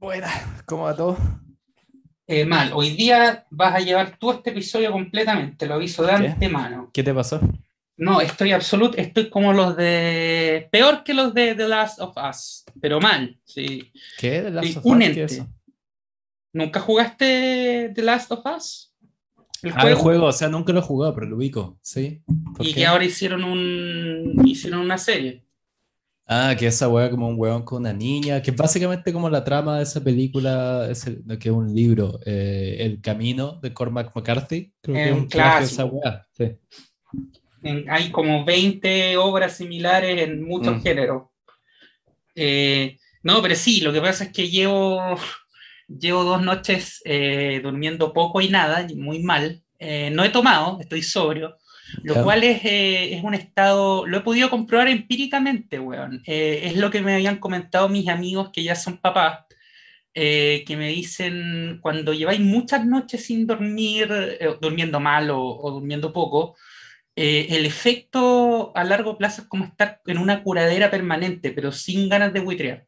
Buena, ¿cómo va todo? Eh, mal, hoy día vas a llevar tú este episodio completamente, lo aviso de ¿Qué? antemano. ¿Qué te pasó? No, estoy absoluto, estoy como los de. Peor que los de The Last of Us, pero mal, sí. ¿Qué? ¿De Last Sí, of un Us? ¿Qué ente. es? ¿Nunca jugaste The Last of Us? El Ah, el juego, o sea, nunca lo he jugado, pero lo ubico, ¿sí? ¿Por Y qué? que ahora hicieron un. hicieron una serie. Ah, que esa wea como un weón con una niña, que es básicamente como la trama de esa película, ese- que es un libro, eh, El Camino de Cormac McCarthy, creo que Es es un plagio de esa clásico. wea, sí. En- hay como 20 obras similares en muchos Mm. géneros. Eh, no, pero sí, lo que pasa es que llevo, llevo dos noches eh, durmiendo poco y nada, y muy mal. Eh, no he tomado, estoy sobrio, lo cual es, eh, es un estado, lo he podido comprobar empíricamente, weón. Eh, es lo que me habían comentado mis amigos que ya son papás, eh, que me dicen, cuando lleváis muchas noches sin dormir, durmiendo mal o, o durmiendo poco, el efecto a largo plazo es como estar en una curadera permanente, pero sin ganas de buitrear.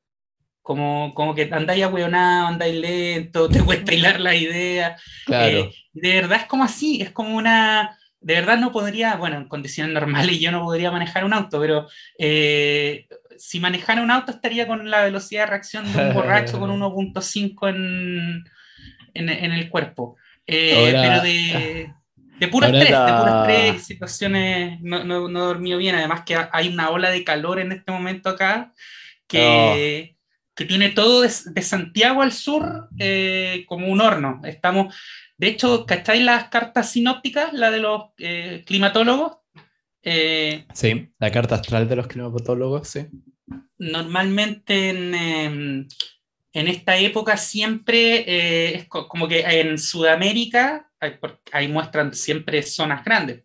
Como, como que andáis ahueonado, andáis lento, te cuesta hilar la idea. Claro. Eh, de verdad es como así, es como una... De verdad no podría, bueno, en condiciones normales yo no podría manejar un auto, pero eh, si manejara un auto estaría con la velocidad de reacción de un borracho con 1.5 en, en, en el cuerpo. Eh, Ahora- pero de, de puro estrés, de puro estrés, situaciones, no, no, no he dormido bien, además que hay una ola de calor en este momento acá que, que tiene todo de, de Santiago al sur eh, como un horno. Estamos, de hecho, ¿cacháis las cartas sinópticas, la de los eh, climatólogos? Eh, Sí, la carta astral de los climatólogos, sí. normalmente en, eh, en esta época siempre eh, es co- como que en Sudamérica, ahí muestran siempre zonas grandes,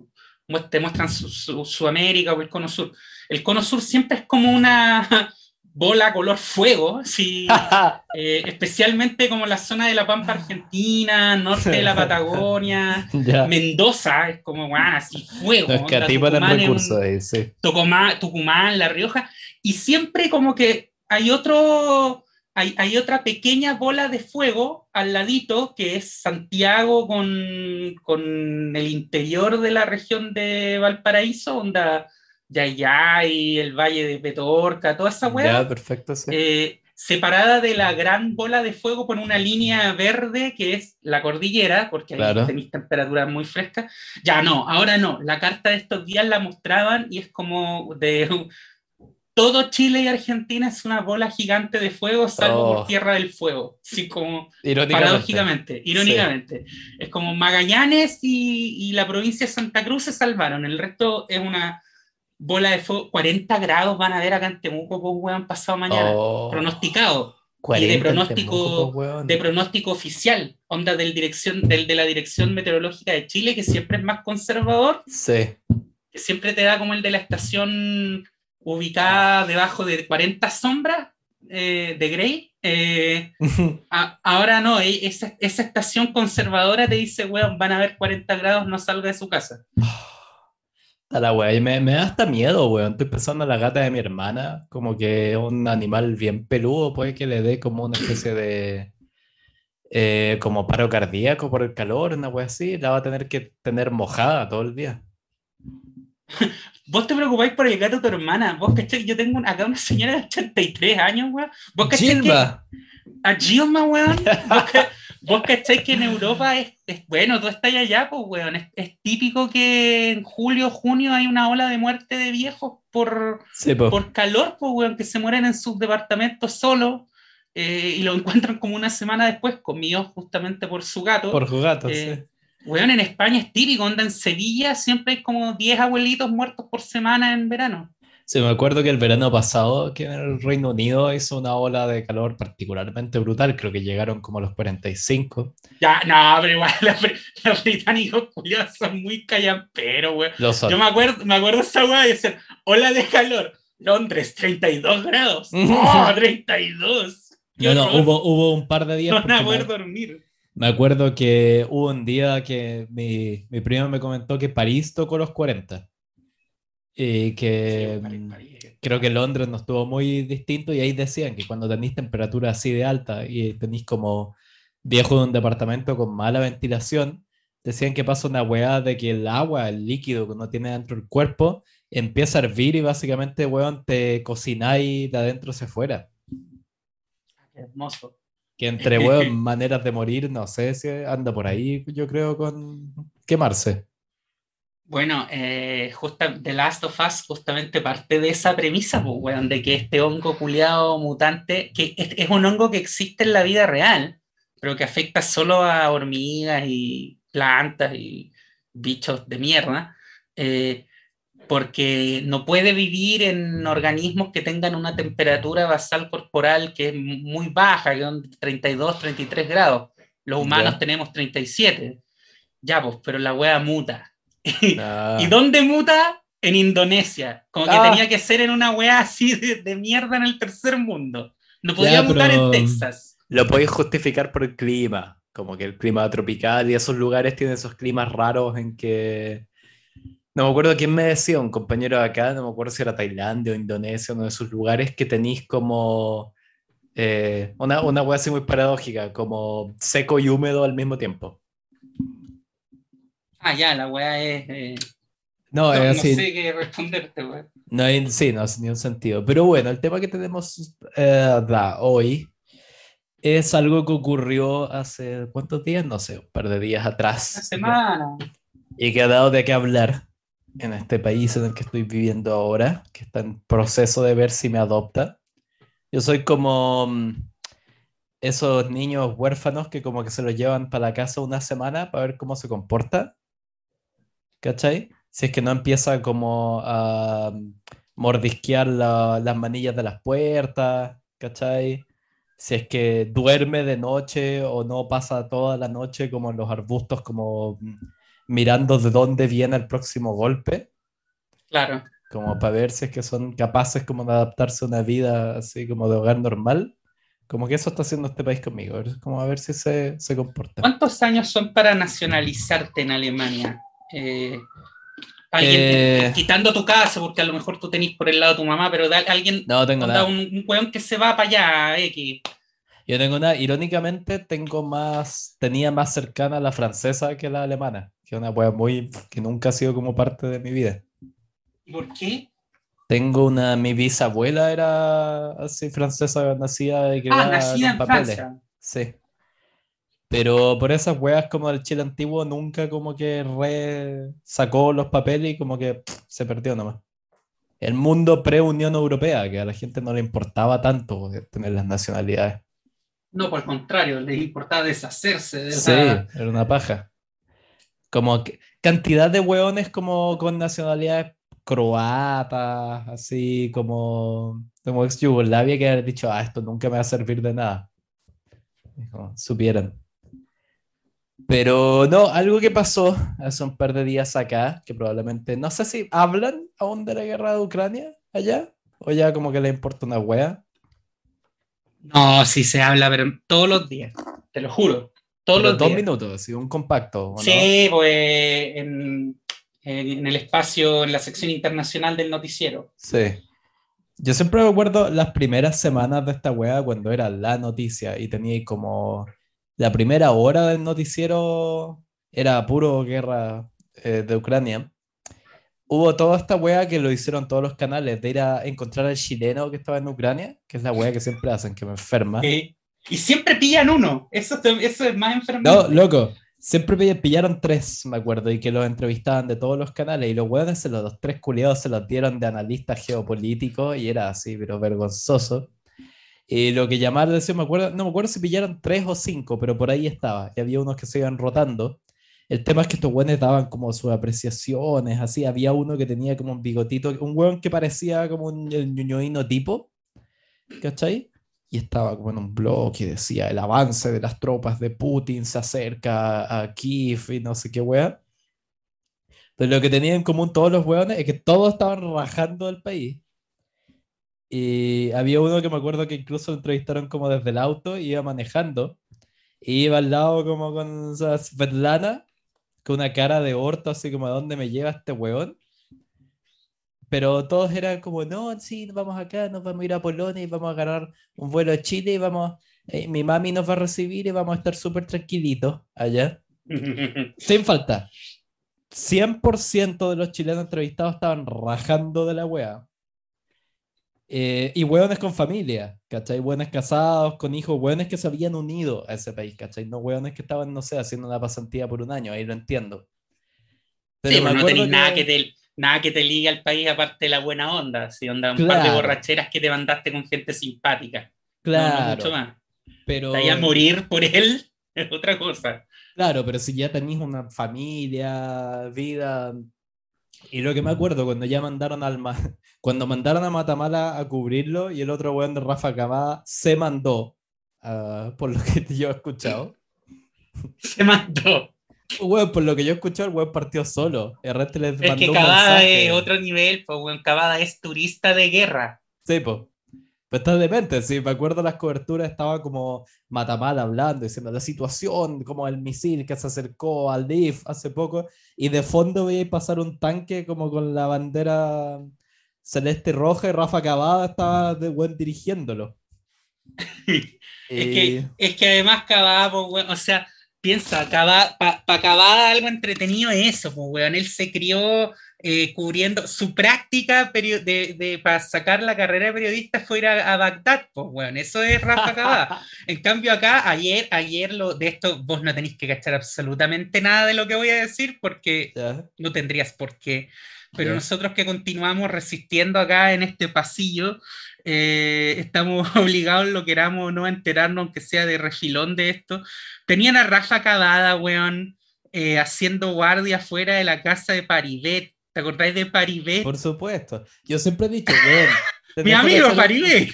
te muestran Su- Su- Sudamérica o el cono sur. El cono sur siempre es como una bola color fuego, sí, eh, especialmente como la zona de la Pampa Argentina, norte de la Patagonia. Mendoza, es como, guau, así fuego. No es que Tucumán es un- recurso ahí, sí. Tucumán, Tucumán, La Rioja, y siempre como que hay otro, hay, hay otra pequeña bola de fuego al ladito, que es Santiago con, con el interior de la región de Valparaíso, onda Yayay, el Valle de Petorca, toda esa Ya, hueá, perfecto, sí. eh, separada de la gran bola de fuego por una línea verde que es la cordillera, porque ahí Claro. tenéis temperaturas muy frescas. Ya no, ahora no. La carta de estos días la mostraban y es como de todo Chile y Argentina es una bola gigante de fuego, salvo Oh. por Tierra del Fuego. Así como Irónicamente. paradójicamente, irónicamente. Es como Magallanes y, y la provincia de Santa Cruz se salvaron. El resto es una bola de fuego. 40 grados van a ver acá en Temuco, pues, weón, pasado mañana Oh, pronosticado, 40 en pronóstico- Temuco, pues, de pronóstico oficial, onda del dirección, del, de la Dirección Meteorológica de Chile, que siempre es más conservador, Sí. que siempre te da como el de la estación ubicada debajo de 40 sombras eh, de Grey. Eh, a- ahora no, eh, esa, esa estación conservadora te dice, weón, van a ver 40 grados, no salga de su casa. A la wea, y me, me da hasta miedo, weón. Estoy pensando en la gata de mi hermana, como que es un animal bien peludo, puede que le dé como una especie de eh, como paro cardíaco por el calor, una wea así, la va a tener que tener mojada todo el día. Vos te preocupáis por el gato de tu hermana. Vos cachai, yo tengo acá una señora de 83 años, weón. Vos cachai que- A Gilma, weón. Vos, ca- vos cacháis que en Europa es, es- bueno, tú estás allá, pues, weón. Es, es típico que en julio, junio hay una ola de muerte de viejos por, sí, po. por calor, pues, weón, que se mueren en sus departamentos solos eh, y lo encuentran como una semana después, comidos justamente por su gato. por jugatos, Eh, sí. Weón, en España es típico, onda en Sevilla siempre hay como 10 abuelitos muertos por semana en verano. Sí, me acuerdo que el verano pasado, que en el Reino Unido hizo una ola de calor particularmente brutal, creo que llegaron como a los 45. Ya, no, pero igual los, br- los británicos culiados son muy callamperos. Los Yo me acuerdo, me acuerdo esa weá de decir, ola de calor, Londres, 32 grados. ¡Oh, 32! ¡Qué No, no, hubo, hubo un par de días. No van a poder dormir. Me acuerdo que hubo un día que mi, mi primo me comentó que París tocó los 40. Y que, Sí, París, París. creo que Londres no estuvo muy distinto y ahí decían que cuando tenéis temperatura así de alta y tenéis como viejo de un departamento con mala ventilación, decían que pasa una weá de que el agua, el líquido que uno tiene dentro del cuerpo, empieza a hervir y básicamente, weón, te cocináis de adentro hacia afuera. Hermoso. Que entre, weón, maneras de morir, no sé si anda por ahí, yo creo, con quemarse. Bueno, eh, The Last of Us justamente parte de esa premisa, pues, weón, de que este hongo culiado mutante, que es, un hongo que existe en la vida real, pero que afecta solo a hormigas y plantas y bichos de mierda, eh, porque no puede vivir en organismos que tengan una temperatura basal corporal que es muy baja, que son 32, 33 grados. Los humanos tenemos 37. Ya, pues, pero la wea muta. ¿Y dónde muta? En Indonesia. Como que ah. tenía que ser en una wea así de, mierda en el tercer mundo. No podía mutar en Texas. Lo podéis justificar por el clima. Como que el clima tropical y esos lugares tienen esos climas raros en que no me acuerdo quién me decía, un compañero de acá, no me acuerdo si era Tailandia o Indonesia, uno de esos lugares que tenéis como eh, una, una hueá así muy paradójica, como seco y húmedo al mismo tiempo. Ah, ya, la hueá es... Eh, no, es así. No sé qué responderte, weá. No hay, sí, no hace ni un sentido. Pero bueno, el tema que tenemos eh, hoy es algo que ocurrió hace, ¿cuántos días? No sé, un par de días atrás. Una semana. Y que ha dado de qué hablar en este país en el que estoy viviendo ahora, que está en proceso de ver si me adopta. Yo soy como mm, esos niños huérfanos que como que se los llevan para la casa una semana para ver cómo se comporta. ¿Cachai? Si es que no empieza como a mordisquear las manillas de las puertas, ¿cachai? Si es que duerme de noche o no pasa toda la noche como en los arbustos como mirando de dónde viene el próximo golpe. Claro. Como para ver si es que son capaces como de adaptarse a una vida así como de hogar normal. Como que eso está haciendo este país conmigo. Como a ver si se, se comporta. ¿Cuántos años son para nacionalizarte en Alemania? Eh, alguien, eh, quitando tu casa, porque a lo mejor tú tenés por el lado de tu mamá, pero alguien, no tengo nada. Un, un weón que se va para allá, X. Yo tengo una, irónicamente, tengo más, tenía más cercana la francesa que la alemana, que es una wea muy, que nunca ha sido como parte de mi vida. ¿Por qué? Tengo una, mi bisabuela era así francesa, nacida y que ah, nacida en papeles. Francia. Sí. Pero por esas weas como el Chile antiguo nunca como que re sacó los papeles y como que se perdió nomás. El mundo pre-Unión Europea, que a la gente no le importaba tanto tener las nacionalidades. No, por el contrario, les importaba deshacerse de Sí, era una paja. Como cantidad de hueones como con nacionalidades croatas, así como, como ex Yugoslavia que haber dicho, ah, esto nunca me va a servir de nada. supieran. Pero no, algo que pasó hace un par de días acá, que probablemente, no sé si hablan aún de la guerra de Ucrania allá, o ya como que le importa una wea. No, sí se habla, pero todos los días, te lo juro. Todos los dos minutos, sí, un compacto. Sí, pues en, el espacio, en la sección internacional del noticiero. Sí. Yo siempre me acuerdo las primeras semanas de esta wea cuando era la noticia y tenía como la primera hora del noticiero era puro guerra eh, de Ucrania hubo toda esta wea que lo hicieron todos los canales, de ir a encontrar al chileno que estaba en Ucrania, que es la wea que siempre hacen, que me enferma. Y siempre pillan uno, eso, eso es más enfermo. No, loco, siempre pillaron tres, me acuerdo, y que los entrevistaban de todos los canales, y los weones, los tres culiados se los dieron de analistas geopolíticos, y era así, pero vergonzoso. Y lo que llamaron, me acuerdo, no me acuerdo si pillaron tres o cinco, pero por ahí estaba, y había unos que se iban rotando el tema es que estos weones daban como sus apreciaciones, así. Había uno que tenía como un bigotito, un weón que parecía como un ñoñoíno tipo, ¿cachai? Y estaba como en un blog y decía: el avance de las tropas de Putin se acerca a Kiev y no sé qué weón. Pero lo que tenían en común todos los weones es que todos estaban rajando el país. Y había uno que me acuerdo que incluso lo entrevistaron como desde el auto, iba manejando, y iba al lado como con Svetlana, con una cara de orto, así como, ¿a dónde me lleva este weón? pero todos eran como, no, sí, nos vamos acá, nos vamos a ir a Polonia y vamos a agarrar un vuelo a Chile y vamos, eh, mi mami nos va a recibir y vamos a estar súper tranquilitos allá. Sin falta. 100% de los chilenos entrevistados estaban rajando de la wea. Eh, y hueones con familia, ¿cachai? Hueones casados, con hijos, hueones que se habían unido a ese país, ¿cachai? No hueones que estaban, no sé, haciendo una pasantía por un año, ahí lo entiendo. Pero sí, no tenés nada que te nada que te ligue al país aparte de la buena onda, si onda un par de borracheras que te mandaste con gente simpática. Claro. No, mucho más. Pero... Te a morir por él es otra cosa. Claro, pero si ya tenés una familia, vida. Y lo que me acuerdo cuando ya mandaron al cuando mandaron a Matamala a cubrirlo y el otro weón de Rafa Cavada se mandó, uh, por lo que yo he escuchado. Se mandó. Weón, por lo que yo he escuchado, el weón partió solo. El resto les es que Cavada es otro nivel, pues weón. Cavada es turista de guerra. Sí, pues. Pues está demente, sí, me acuerdo las coberturas, estaba como Matamala hablando, diciendo la situación, como el misil que se acercó al DIF hace poco, y de fondo veía pasar un tanque como con la bandera celeste roja y Rafa Cavada estaba de buen dirigiéndolo. es, que, es que además Cavada, pues, o sea, piensa, para pa Cavada algo entretenido es eso, pues, weón, él se crió eh, cubriendo su práctica de, de, para sacar la carrera de periodista fue ir a, Bagdad, pues bueno, eso es Rafa Cavada. en cambio acá, ayer, ayer lo, de esto vos no tenéis que cachar absolutamente nada de lo que voy a decir porque no tendrías por qué. Pero nosotros que continuamos resistiendo acá en este pasillo, eh, estamos obligados, lo queramos no, a enterarnos, aunque sea de refilón de esto. Tenían a Rafa Cavada, weón, eh, haciendo guardia fuera de la casa de Paribet ¿Te acordáis de Paribet? Por supuesto. Yo siempre he dicho, weón. Mi amigo Paribet.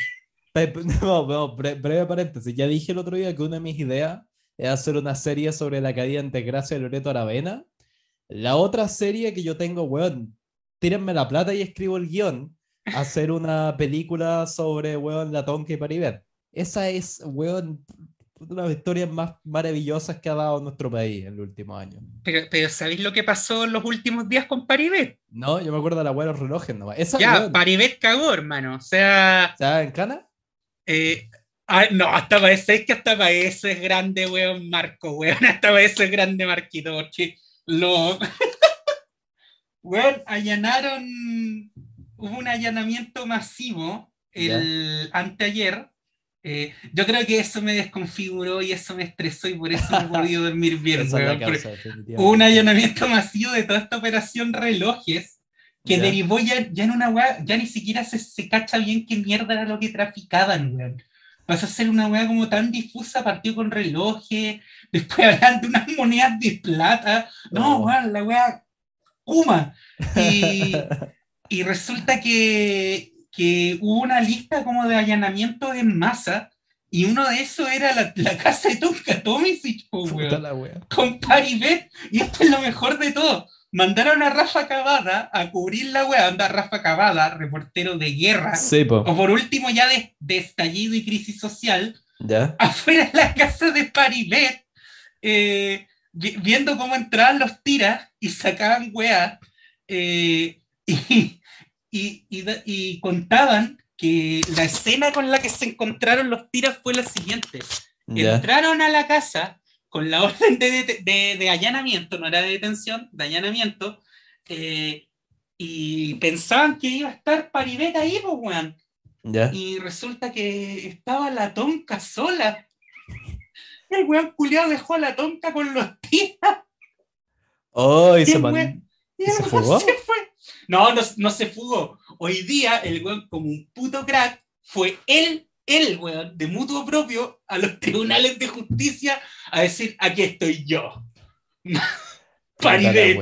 No, no, breve paréntesis. Ya dije el otro día que una de mis ideas es hacer una serie sobre la caída en desgracia de Loreto Aravena. La otra serie que yo tengo, weón, tírenme la plata y escribo el guion. Hacer una película sobre, weón, la Tonka y Paribet. Esa es, weón, una de las historias más maravillosas que ha dado nuestro país en los últimos años. Pero, pero ¿sabéis lo que pasó en los últimos días con Paribet? No, yo me acuerdo de la buena relojes nomás. ya, Paribet cagó, hermano. O sea. ¿Está en Cana? Eh, ah, no, hasta para eso, es que hasta para eso es grande, weón, Marco, weón. Hasta para eso es grande, Marquito, porque lo. weón, allanaron. Hubo un allanamiento masivo el anteayer eh, yo creo que eso me desconfiguró y eso me estresó y por eso no he podido dormir bien. hubo un allanamiento masivo de toda esta operación relojes que derivó ya, ya en una weá, ya ni siquiera se, se, cacha bien qué mierda era lo que traficaban, weón. Pasó a ser una weá como tan difusa, partió con relojes, después hablan de unas monedas de plata. No, oh. weón, la weá, Kuma. Y, y resulta que que hubo una lista como de allanamientos en masa y uno de esos era la, la casa de Tonka Tomisic, con Paribet. Y esto es lo mejor de todo. Mandaron a Rafa Cavada a cubrir la wea, anda Rafa Cavada, reportero de guerra, o por último ya de, estallido y crisis social, ¿Ya? afuera de la casa de Paribet, eh, viendo cómo entraban los tiras y sacaban wea. Eh, y, y, contaban que la escena con la que se encontraron los tiras fue la siguiente. Entraron a la casa con la orden de, allanamiento, no era de detención, de allanamiento, eh, y pensaban que iba a estar Paribet ahí, pues, weón. Y resulta que estaba la tonca sola. El weón culiado dejó a la tonca con los tiras. Oh, y, se, se fugó? No, no, se fugó. Hoy día el weón, como un puto crack, fue él, el weón, de mutuo propio, a los tribunales de justicia a decir, aquí estoy yo. Paribet.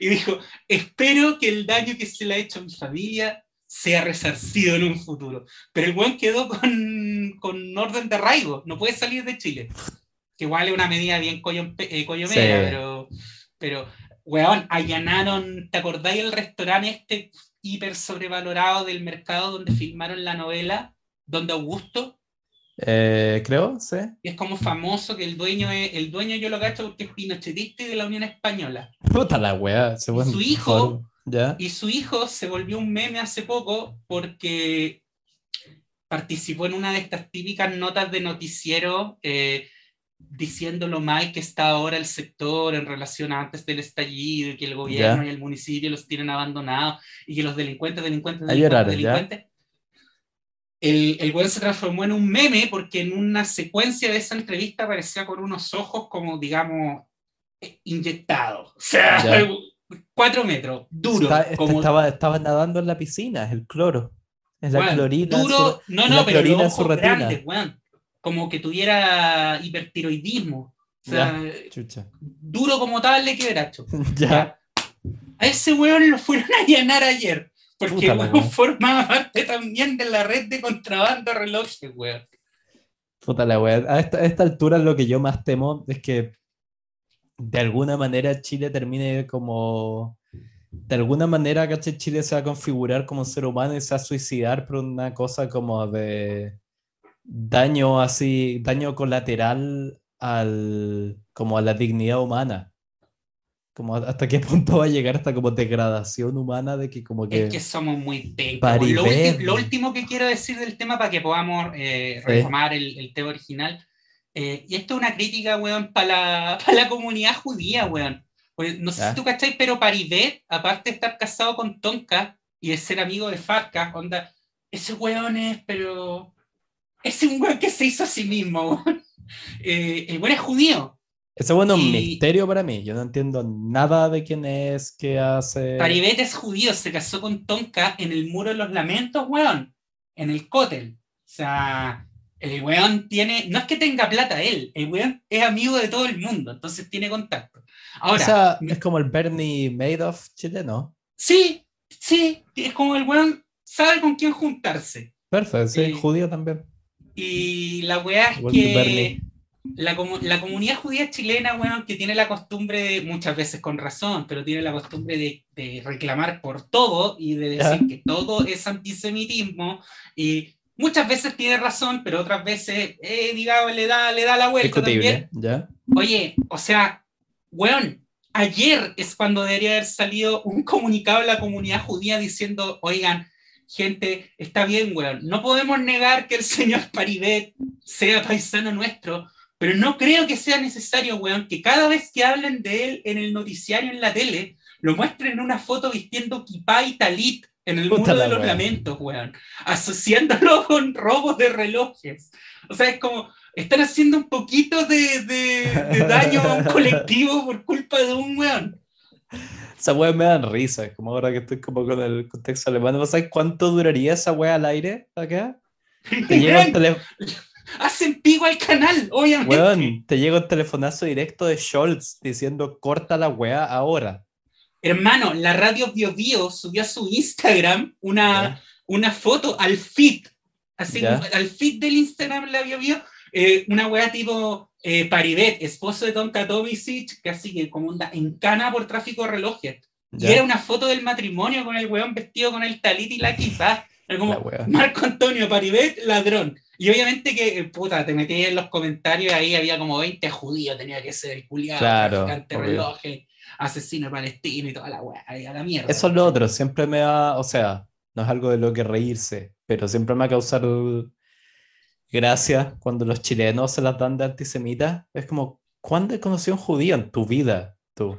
Y dijo, espero que el daño que se le ha hecho a mi familia sea resarcido en un futuro. Pero el weón quedó con, con orden de arraigo, no puede salir de Chile. Que igual es una medida bien eh, coyomera, pero, pero weón, allanaron, ¿te acordáis el restaurante este hiper sobrevalorado del mercado donde filmaron la novela, donde Augusto? Eh, creo, sí. Y es como famoso que el dueño es, el dueño yo lo cacho porque es pinochetista y de la Unión Española. Puta la weá, Su hijo, ¿Ya? Y su hijo se volvió un meme hace poco porque participó en una de estas típicas notas de noticiero eh, diciendo lo mal que está ahora el sector en relación a antes del estallido y que el gobierno Ya. y el municipio los tienen abandonados y que los delincuentes, delincuentes, delincuentes, ¿ya? delincuentes. El, el güey se transformó en un meme porque en una secuencia de esa entrevista aparecía con unos ojos como, digamos, eh, inyectados. O sea, Ya. cuatro metros, duro. Está- este como, estaba, estaba nadando en la piscina, es el cloro. Es la Weón, clorina. Duro, su- no, no, la pero los ojos grandes, weón. Como que tuviera hipertiroidismo. O sea, duro como tal de quebracho. Ya. A ese weón lo fueron a allanar ayer. Porque Puta weón formaba parte también de la red de contrabando de relojes, weón. Puta la wea. A esta, a esta altura lo que yo más temo es que de alguna manera Chile termine como. De alguna manera, ¿cachai? Chile se va a configurar como un ser humano y se va a suicidar por una cosa como de daño así, daño colateral al, como a la dignidad humana. Como hasta qué punto va a llegar esta como degradación humana de que como que... Es que somos muy. Paribé. Lo, lo último que quiero decir del tema para que podamos eh, Sí. retomar el, el tema original. eh, y esto es una crítica, weón, para la, pa' la comunidad judía, weón. Pues, no sé Ya. si tú cacháis, pero Paribet, aparte de estar casado con Tonka y de ser amigo de Farca, onda, ese weón es, pero. Es un weón que se hizo a sí mismo, weón. Eh, el weón es judío. Ese bueno es un y- misterio para mí. Yo no entiendo nada de quién es, qué hace... Paribet es judío, se casó con Tonka en el Muro de los Lamentos, weón. En el Kotel. O sea, el weón tiene. No es que tenga plata él, el weón es amigo de todo el mundo, entonces tiene contacto. O Ahora, sea, es como el Bernie Madoff chileno. sí, sí, es como el weón sabe con quién juntarse. Perfecto, sí, Eh, judío también. Y la weá es que la, la comunidad judía chilena, weón, que tiene la costumbre, de, muchas veces con razón, pero tiene la costumbre de, de reclamar por todo y de decir Ya. que todo es antisemitismo y muchas veces tiene razón, pero otras veces, eh, digamos, le da, le da la vuelta también. Discutible, ¿ya? Oye, o sea, weón, ayer es cuando debería haber salido un comunicado de la comunidad judía diciendo, oigan, gente, está bien, weón, no podemos negar que el señor Paribet sea paisano nuestro, pero no creo que sea necesario, weón, que cada vez que hablen de él en el noticiario, en la tele, lo muestren en una foto vistiendo kipá y talit en el la de los weá. lamentos, weón, asociándolo con robos de relojes. O sea, es como, están haciendo un poquito de, de- de daño a un colectivo por culpa de un weón. Esa wea me dan risa, es como ahora que estoy como con el contexto alemán. ¿No sabes cuánto duraría esa wea al aire acá? Te llega un, tele- Hacen pico al canal, obviamente. weón, te llega un telefonazo directo de Scholz diciendo corta la wea ahora. Hermano, la radio Bio Bio subió a su Instagram una, una foto al feed, así al feed del Instagram la Bio Bio, eh, una weá tipo eh, Paribet, esposo de Don Katovicic, que así que como onda en cana por tráfico de relojes. ¿ya? Y era una foto del matrimonio con el weón vestido con el talit y la quizá. Era como. Marco Antonio Paribet, ladrón. Y obviamente que, eh, puta, te metí en los comentarios, ahí había como 20 judíos, tenía que ser el culiado, Claro, relojes, asesino palestino y toda la weá, a la mierda. Eso es lo otro, siempre me va, o sea, no es algo de lo que reírse, pero siempre me va a causar gracia cuando los chilenos se las dan de antisemitas. Es como, ¿cuándo conocido a un judío en tu vida? Tú.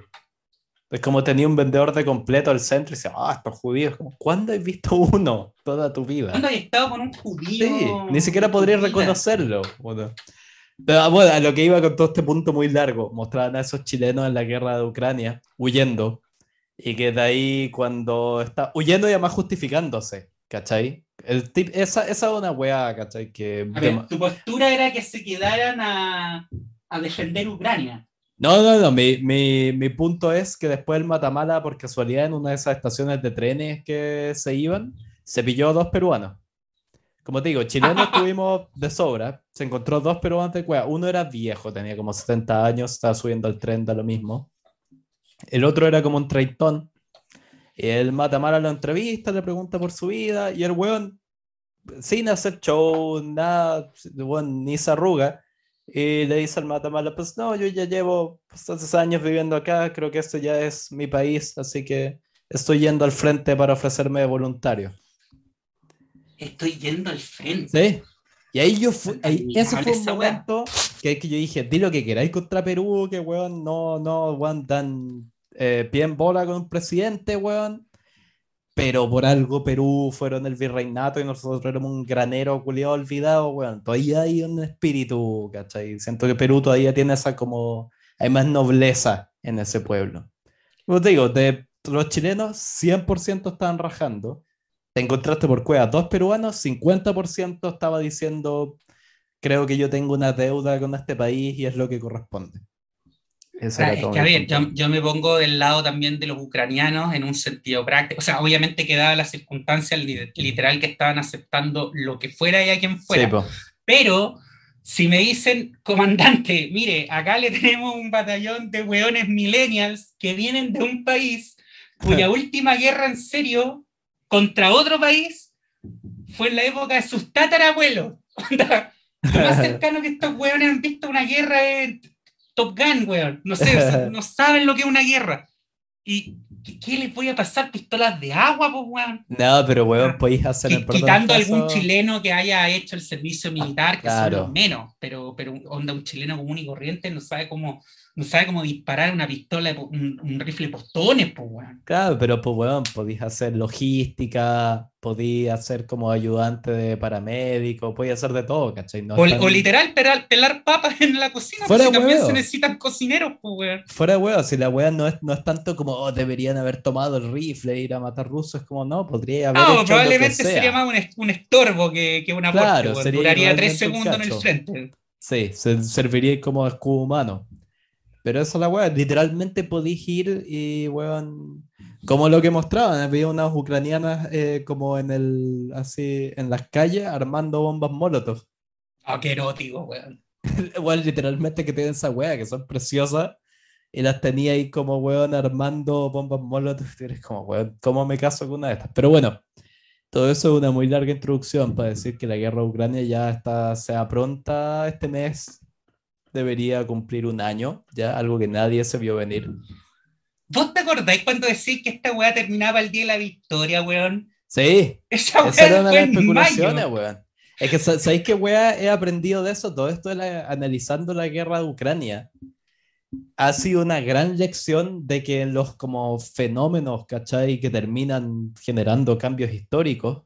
Es como tenía un vendedor de completo al centro y dice, ah, estos judíos. Como, ¿Cuándo has visto uno toda tu vida? ¿Cuándo has estado con un judío? Sí, ni siquiera en tu podría vida? reconocerlo. Bueno. Pero, ah, bueno, a lo que iba con todo este punto muy largo, mostraban a esos chilenos en la guerra de Ucrania huyendo y que de ahí cuando está huyendo y además justificándose, ¿cachai? El tip, esa, esa es una weá, ¿cachai? Que A ver, tu postura era que se quedaran a, a defender Ucrania. No, no, no, mi, mi, mi punto es que después el Matamala, por casualidad, en una de esas estaciones de trenes que se iban, se pilló dos peruanos. Como te digo, chilenos tuvimos de sobra. Se encontró dos peruanos de cueva. Uno era viejo, tenía como 70 años, estaba subiendo al tren, da lo mismo. El otro era como un treintón. Y el Matamala lo entrevista, le pregunta por su vida, y el weón, sin hacer show, nada, weón ni se arruga, y le dice al Matamala, pues no, yo ya llevo bastantes años viviendo acá, creo que este ya es mi país, así que estoy yendo al frente para ofrecerme de voluntario. Estoy yendo al frente. Sí. Y ahí yo fui, ahí, ese fue un momento que, que, yo dije, di lo que queráis contra Perú, que weón, no, no, weón, dan eh, pie en bola con un presidente, weón. Pero por algo Perú fueron el virreinato y nosotros éramos un granero culiado olvidado, weón. Todavía hay un espíritu, ¿cachai? Siento que Perú todavía tiene esa como, hay más nobleza en ese pueblo. Como digo, de los chilenos, 100% estaban rajando. Te encontraste por cueva dos peruanos, 50% estaba diciendo, creo que yo tengo una deuda con este país y es lo que corresponde. Es que, a ver, yo, me pongo del lado también de los ucranianos en un sentido práctico. O sea, obviamente que dada la circunstancia literal que estaban aceptando lo que fuera y a quien fuera. pero si me dicen, comandante, mire, acá le tenemos un batallón de weones millennials que vienen de un país cuya última guerra en serio contra otro país fue en la época de sus tatarabuelos. Lo más cercano que estos weones han visto una guerra es Top Gun, weón. No sé, no saben lo que es una guerra. ¿Y qué, les voy a pasar? ¿Pistolas de agua, pues, weón? No, pero weón, ah, podéis hacer el Quitando algún chileno que haya hecho el servicio militar, que claro. son los menos, pero, pero onda, un chileno común y corriente no sabe cómo no sabe cómo disparar una pistola, un, rifle de postones, pues, weón. Claro, pero pues, weón, podías hacer logística, podías hacer como ayudante de paramédico, podías hacer de todo, ¿cachai? o, literal, pelar, papas en la cocina, porque también se necesitan cocineros, pues, weón. Fuera de weón, si la weón no es, no es tanto como, oh, deberían haber tomado el rifle e ir a matar rusos, es como, no, podría haber. No, probablemente sería más un, estorbo que, que una claro, Duraría tres segundos en el frente. Sí, se serviría como escudo humano. Pero eso la weá, literalmente podéis ir y weón, como lo que mostraban, había unas ucranianas eh, como en el, así, en las calles armando bombas molotov. Ah, qué erótico, weón. Igual literalmente que tienen esa weá, que son preciosas, y las tenía ahí como weón armando bombas molotov, y eres como weón, ¿cómo me caso con una de estas? Pero bueno, todo eso es una muy larga introducción para decir que la guerra de Ucrania ya está, sea pronta este mes, debería cumplir un año, ya algo que nadie se vio venir. ¿Vos te acordáis cuando decís que esta weá terminaba el día de la victoria, weón? Sí. Esa, weá era una de las especulaciones, weón. Es que, ¿sabéis qué weá he aprendido de eso? Todo esto analizando la guerra de Ucrania. Ha sido una gran lección de que los como fenómenos, ¿cachai? Que terminan generando cambios históricos,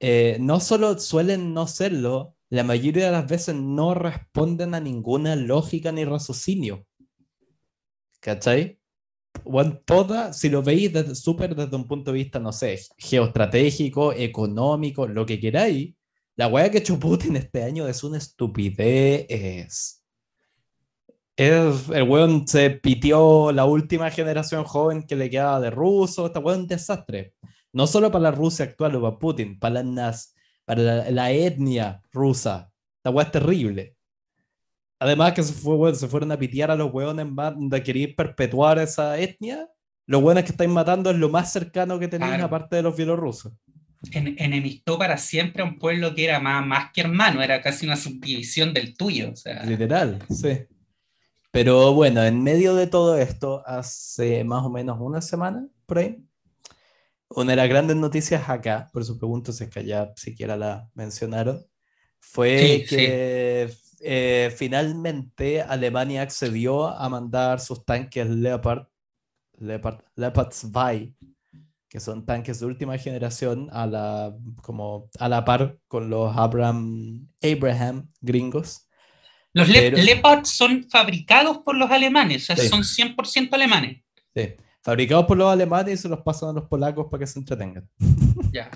eh, no solo suelen no serlo, la mayoría de las veces no responden a ninguna lógica ni raciocinio. ¿Cachai? Bueno, toda, si lo veis súper desde un punto de vista, no sé, geoestratégico, económico, lo que queráis, la weá que hecho Putin este año es una estupidez. Es, el weón se pitió la última generación joven que le quedaba de ruso. Esta weón es un desastre. No solo para la Rusia actual o para Putin, para las para la, etnia rusa. La weá es terrible. Además que se, fue, se fueron a pitear a los weones de querer perpetuar esa etnia. Los weones que estáis matando es lo más cercano que tenéis aparte de los bielorrusos. En, enemistó para siempre a un pueblo que era más, más que hermano, era casi una subdivisión del tuyo. O sea. Literal, sí. Pero bueno, en medio de todo esto, hace más o menos una semana, por ahí, una de las grandes noticias acá, por su pregunta, si es que ya siquiera la mencionaron, fue que eh, finalmente Alemania accedió a mandar sus tanques Leopard, Leopard, Leopard 2, que son tanques de última generación, a la, como a la par con los Abraham, Abraham gringos. Los Leopard son fabricados por los alemanes, o sea, son 100% alemanes. Sí fabricados por los alemanes y se los pasan a los polacos para que se entretengan. Ya.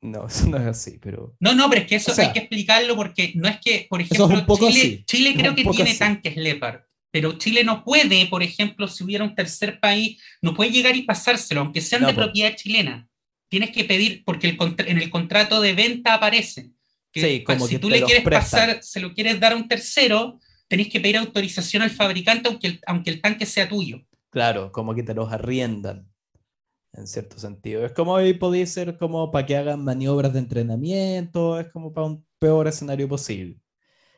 No, eso no es así, pero. No, no, pero es que eso hay que explicarlo porque no es que, por ejemplo, Chile, Chile creo que tiene tanques Leopard, pero Chile no puede, por ejemplo, si hubiera un tercer país, no puede llegar y pasárselo, aunque sean de propiedad chilena. Tienes que pedir, porque el en el contrato de venta aparece. Que, sí, como si tú le quieres pasar, se lo quieres dar a un tercero, tenéis que pedir autorización al fabricante aunque el, aunque el tanque sea tuyo. Claro, como que te los arriendan, en cierto sentido. Es como ahí podéis ser como para que hagan maniobras de entrenamiento, es como para un peor escenario posible.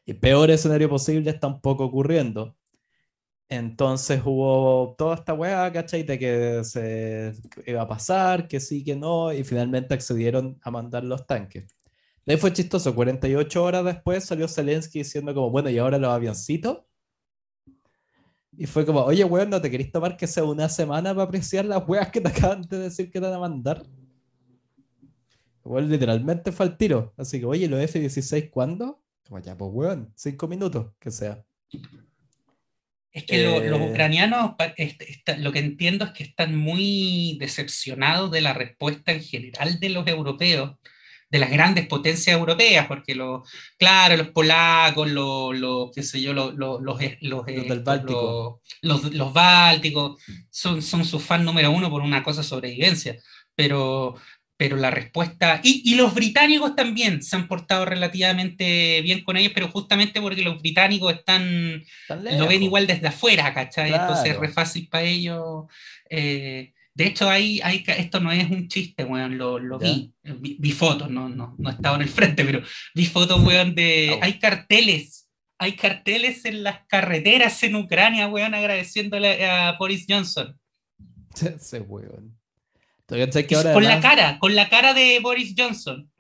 Y peor escenario posible está un poco ocurriendo. Entonces hubo toda esta weá, ¿cachai? De que se iba a pasar, que sí, que no, y finalmente accedieron a mandar los tanques. Ahí fue chistoso, 48 horas después salió Zelensky diciendo como, bueno, y ahora los avioncitos. Y fue como, oye, weón, ¿no te querés tomar que sea una semana para apreciar las weas que te acaban de decir que te van a mandar? Igual literalmente fue al tiro. Así que, oye, ¿los F-16 cuándo? Como ya, pues weón, cinco minutos, que sea. Es que los Eh. ucranianos, lo que entiendo es que están muy decepcionados de la respuesta en general de los europeos, de las grandes potencias europeas, porque los, claro, los polacos, los, los, qué sé yo, los, los, los, los, del Báltico. los- bálticos, son, son sus fan número uno por una cosa sobrevivencia, pero, pero la respuesta, y, y los británicos también se han portado relativamente bien con ellos, pero justamente porque los británicos están lo ven igual desde afuera, ¿cachai? Entonces es re fácil para ellos. eh, de hecho, hay, hay, esto no es un chiste, weón, lo, lo ¿Ya? vi, vi, vi fotos, no, no, no estaba en el frente, pero vi fotos, weón, de... Hay carteles, hay carteles en las carreteras en Ucrania, weón, agradeciéndole a Boris Johnson. Ese weón. ¿Tú cachai que ahora con la cara, con la cara de Boris Johnson.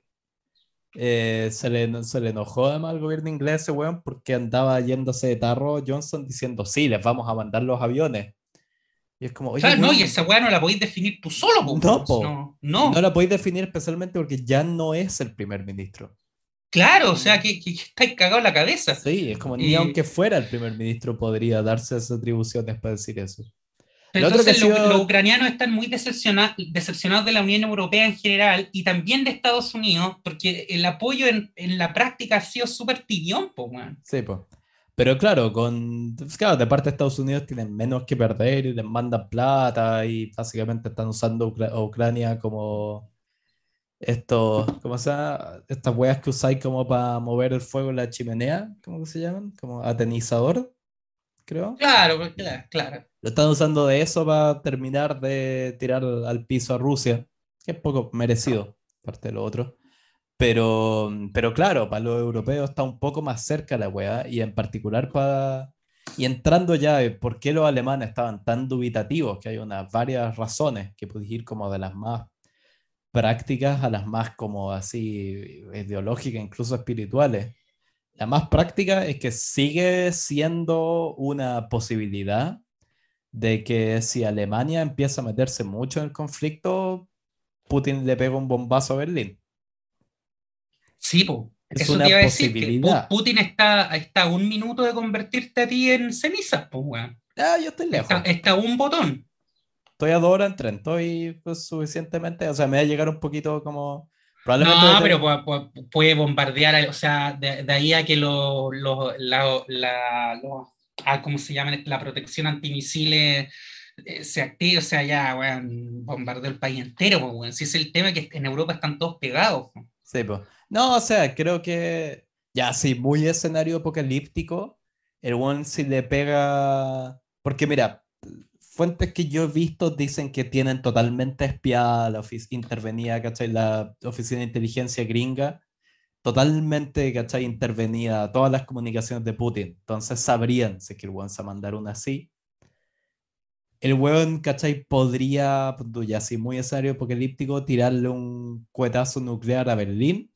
eh, se, le, se le enojó además al gobierno inglés ese weón porque andaba yéndose de tarro Johnson diciendo, sí, les vamos a mandar los aviones. Y es como, oye, Claro, no, y esa weá no la podéis definir tú solo, po, No, po. no, no. no la podéis definir especialmente porque ya no es el primer ministro. Claro, o sea, que, que, estáis cagados en la cabeza. Sí, es como ni Y- aunque fuera el primer ministro podría darse esas atribuciones para decir eso. Pero Lo entonces sido- los ucranianos están muy decepciona- decepcionados de la Unión Europea en general y también de Estados Unidos, porque el apoyo en, en la práctica ha sido súper tibión, po, weón. Sí, pues. Pero claro, con, pues claro, de parte de Estados Unidos tienen menos que perder y les mandan plata y básicamente están usando Ucra- a Ucrania como estos, ¿cómo se llama? Estas weas que usáis como para mover el fuego en la chimenea, ¿cómo que se llaman? Como atenizador, creo. Claro, pues, claro, claro. Lo están usando de eso para terminar de tirar al piso a Rusia, que es poco merecido, parte de lo otro. Pero, pero claro, para los europeos está un poco más cerca la weá, y en particular para... Y entrando ya, en ¿por qué los alemanes estaban tan dubitativos? Que hay unas varias razones que podéis ir como de las más prácticas a las más como así ideológicas, incluso espirituales. La más práctica es que sigue siendo una posibilidad de que si Alemania empieza a meterse mucho en el conflicto, Putin le pega un bombazo a Berlín. Sí, po. Es Eso una te iba a decir, que Putin está, está a un minuto de convertirte a ti en cenizas, pues, weón. Ah, yo estoy lejos. Está, está a un botón. Estoy a dos horas en tren, estoy pues, suficientemente, o sea, me va a llegar un poquito como... Probablemente No, pero pu- pu- puede bombardear, o sea, de, de ahí a que los, los- la, la- los- ah, ¿cómo se llama? La protección antimisiles eh, se active, o sea, ya, weón, bombardeo el país entero, pues, weón. Si es el tema que en Europa están todos pegados. Sí, pues. No, o sea, creo que ya sí, muy escenario apocalíptico. El one si le pega. Porque mira, fuentes que yo he visto dicen que tienen totalmente espiada intervenida, ¿cachai? La oficina de inteligencia gringa, totalmente, ¿cachai? Intervenida, todas las comunicaciones de Putin. Entonces sabrían si es que el one se va a mandar una así. El weón, ¿cachai? Podría, ya así, muy escenario apocalíptico, tirarle un cuetazo nuclear a Berlín,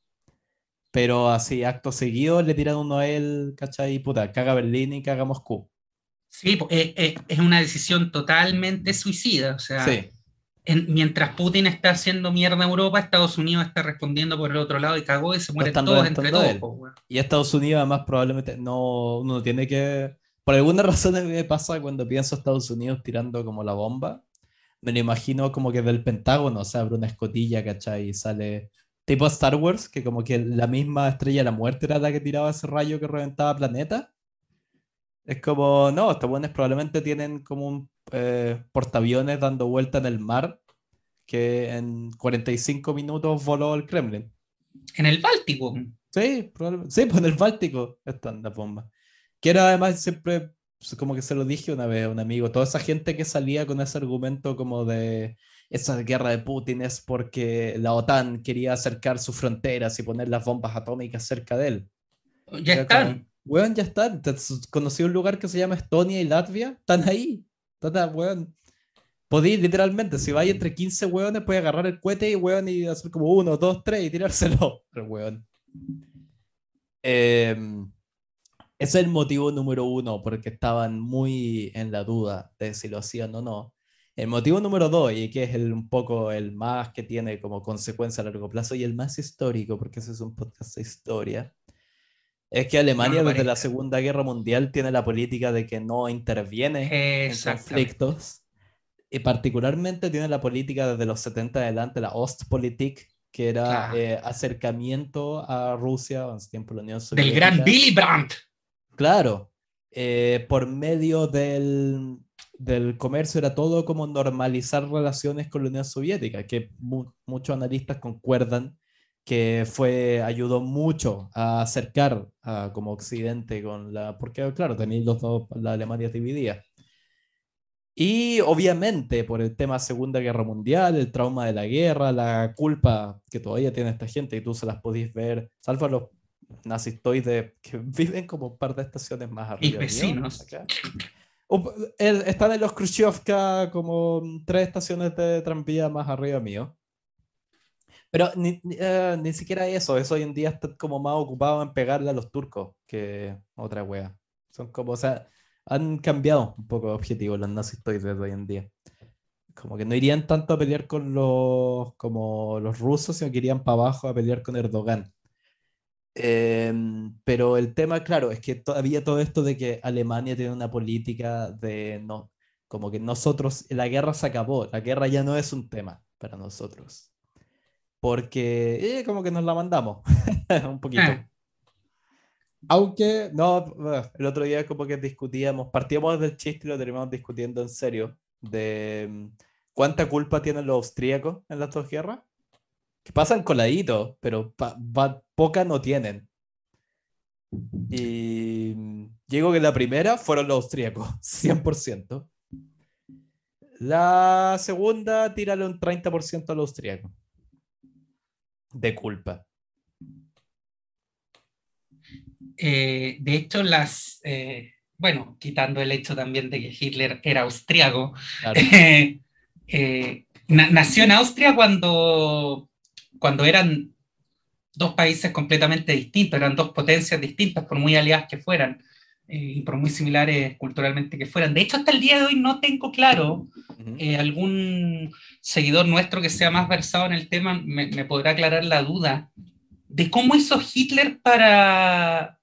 pero así, acto seguido, le tiran uno a él, ¿cachai? Puta, caga Berlín y caga Moscú. Sí, eh, eh, es una decisión totalmente suicida, o sea, Sí, en- mientras Putin está haciendo mierda a Europa, Estados Unidos está respondiendo por el otro lado y cagó y se mueren están todos entre todos, y Estados Unidos además probablemente no, uno tiene que, por alguna razón me pasa cuando pienso Estados Unidos tirando como la bomba, me lo imagino como que del Pentágono se abre una escotilla, ¿cachai? Y sale tipo Star Wars, que como que la misma estrella de la muerte era la que tiraba ese rayo que reventaba planeta. Es como, no, estos buenos probablemente tienen como un eh, portaaviones dando vuelta en el mar que en 45 minutos voló al Kremlin. En el Báltico. Sí, probablemente. Sí, pues en el Báltico están las bombas. Que era además siempre, como que se lo dije una vez a un amigo, toda esa gente que salía con ese argumento como de esa guerra de Putin es porque la OTAN quería acercar sus fronteras y poner las bombas atómicas cerca de él. Ya Ya están. como- weón, ya están. Conocí un lugar que se llama Estonia y Latvia, están ahí. Están, weón. Podéis literalmente, si vais entre 15 weones, puedes agarrar el cohete y weón y hacer como uno, dos, tres y tirárselo al weón. Em, ese es el motivo número uno, porque estaban muy en la duda de si lo hacían o no. El motivo número dos, y que es el, un poco el más que tiene como consecuencia a largo plazo y el más histórico, porque ese es un podcast de historia, es que Alemania desde la Segunda Guerra Mundial tiene la política de que no interviene en conflictos. Y particularmente tiene la política desde los 70 adelante, la Ostpolitik, que era eh, acercamiento a Rusia en su tiempo la Unión Soviética. Del gran Willy Brandt. Claro, eh, por medio del, del, comercio era todo como normalizar relaciones con la Unión Soviética, que muchos analistas concuerdan que fue, ayudó mucho a acercar a, como Occidente con la, porque claro, tenéis los dos, la Alemania dividida. Y obviamente por el tema Segunda Guerra Mundial, el trauma de la guerra, la culpa que todavía tiene esta gente y tú se las podéis ver, salvo los nazistoides que viven como un par de estaciones más arriba. Y vecinos. Están en los Khrushchevka como tres estaciones de tranvía más arriba mío. Pero ni, eh, ni, siquiera eso, eso hoy en día está como más ocupado en pegarle a los turcos que otra wea. Son como, o sea, han cambiado un poco de objetivo los nazistoides de hoy en día. Como que no irían tanto a pelear con los, como los rusos, sino que irían para abajo a pelear con Erdogan. Em, pero el tema, claro, es que todavía todo esto de que Alemania tiene una política de no, como que nosotros, la guerra se acabó, la guerra ya no es un tema para nosotros porque eh, como que nos la mandamos un poquito. Ah. Aunque, no, el otro día como que discutíamos, partíamos del chiste y lo terminamos discutiendo en serio, de mm, cuánta culpa tienen los austríacos en las dos guerras. Que pasan coladitos, pero poca no tienen. Y digo que la primera fueron los austríacos, 100%. La segunda, tírale un 30% a los austríacos de culpa. Eh, de hecho, las, eh, bueno, quitando el hecho también de que Hitler era austriaco, eh, nació en Austria cuando, cuando eran dos países completamente distintos, eran dos potencias distintas, por muy aliadas que fueran. y por muy similares culturalmente que fueran. De hecho, hasta el día de hoy no tengo claro algún seguidor nuestro que sea más versado en el tema me, podrá aclarar la duda de cómo hizo Hitler para,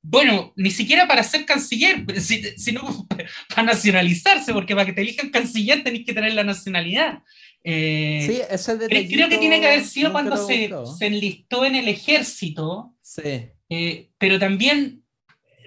bueno, ni siquiera para ser canciller, sino para nacionalizarse, porque para que te elijan canciller tenés que tener la nacionalidad. Eh, sí, ese creo que tiene que haber sido cuando se, se, enlistó en el ejército. Sí. Eh, pero también,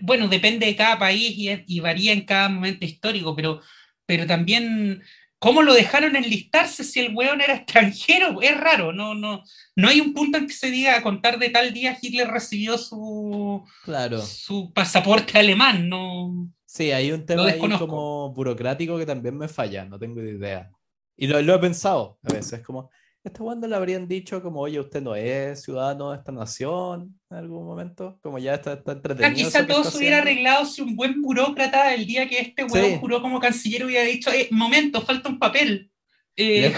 bueno, depende de cada país y, y, varía en cada momento histórico, pero, pero también ¿Cómo lo dejaron enlistarse si el weón era extranjero? Es raro, no, no, no hay un punto en que se diga a contar de tal día Hitler recibió su, claro. su pasaporte alemán, no. Sí, hay un tema ahí como burocrático que también me falla, no tengo idea. Y lo, lo he pensado a veces, como, ¿Esta cuando le habrían dicho como, oye, usted no es ciudadano de esta nación en algún momento? Como ya está, está entretenido. quizá todo se hubiera arreglado si un buen burócrata el día que este huevo juró como canciller hubiera dicho, eh, momento, falta un papel. Eh,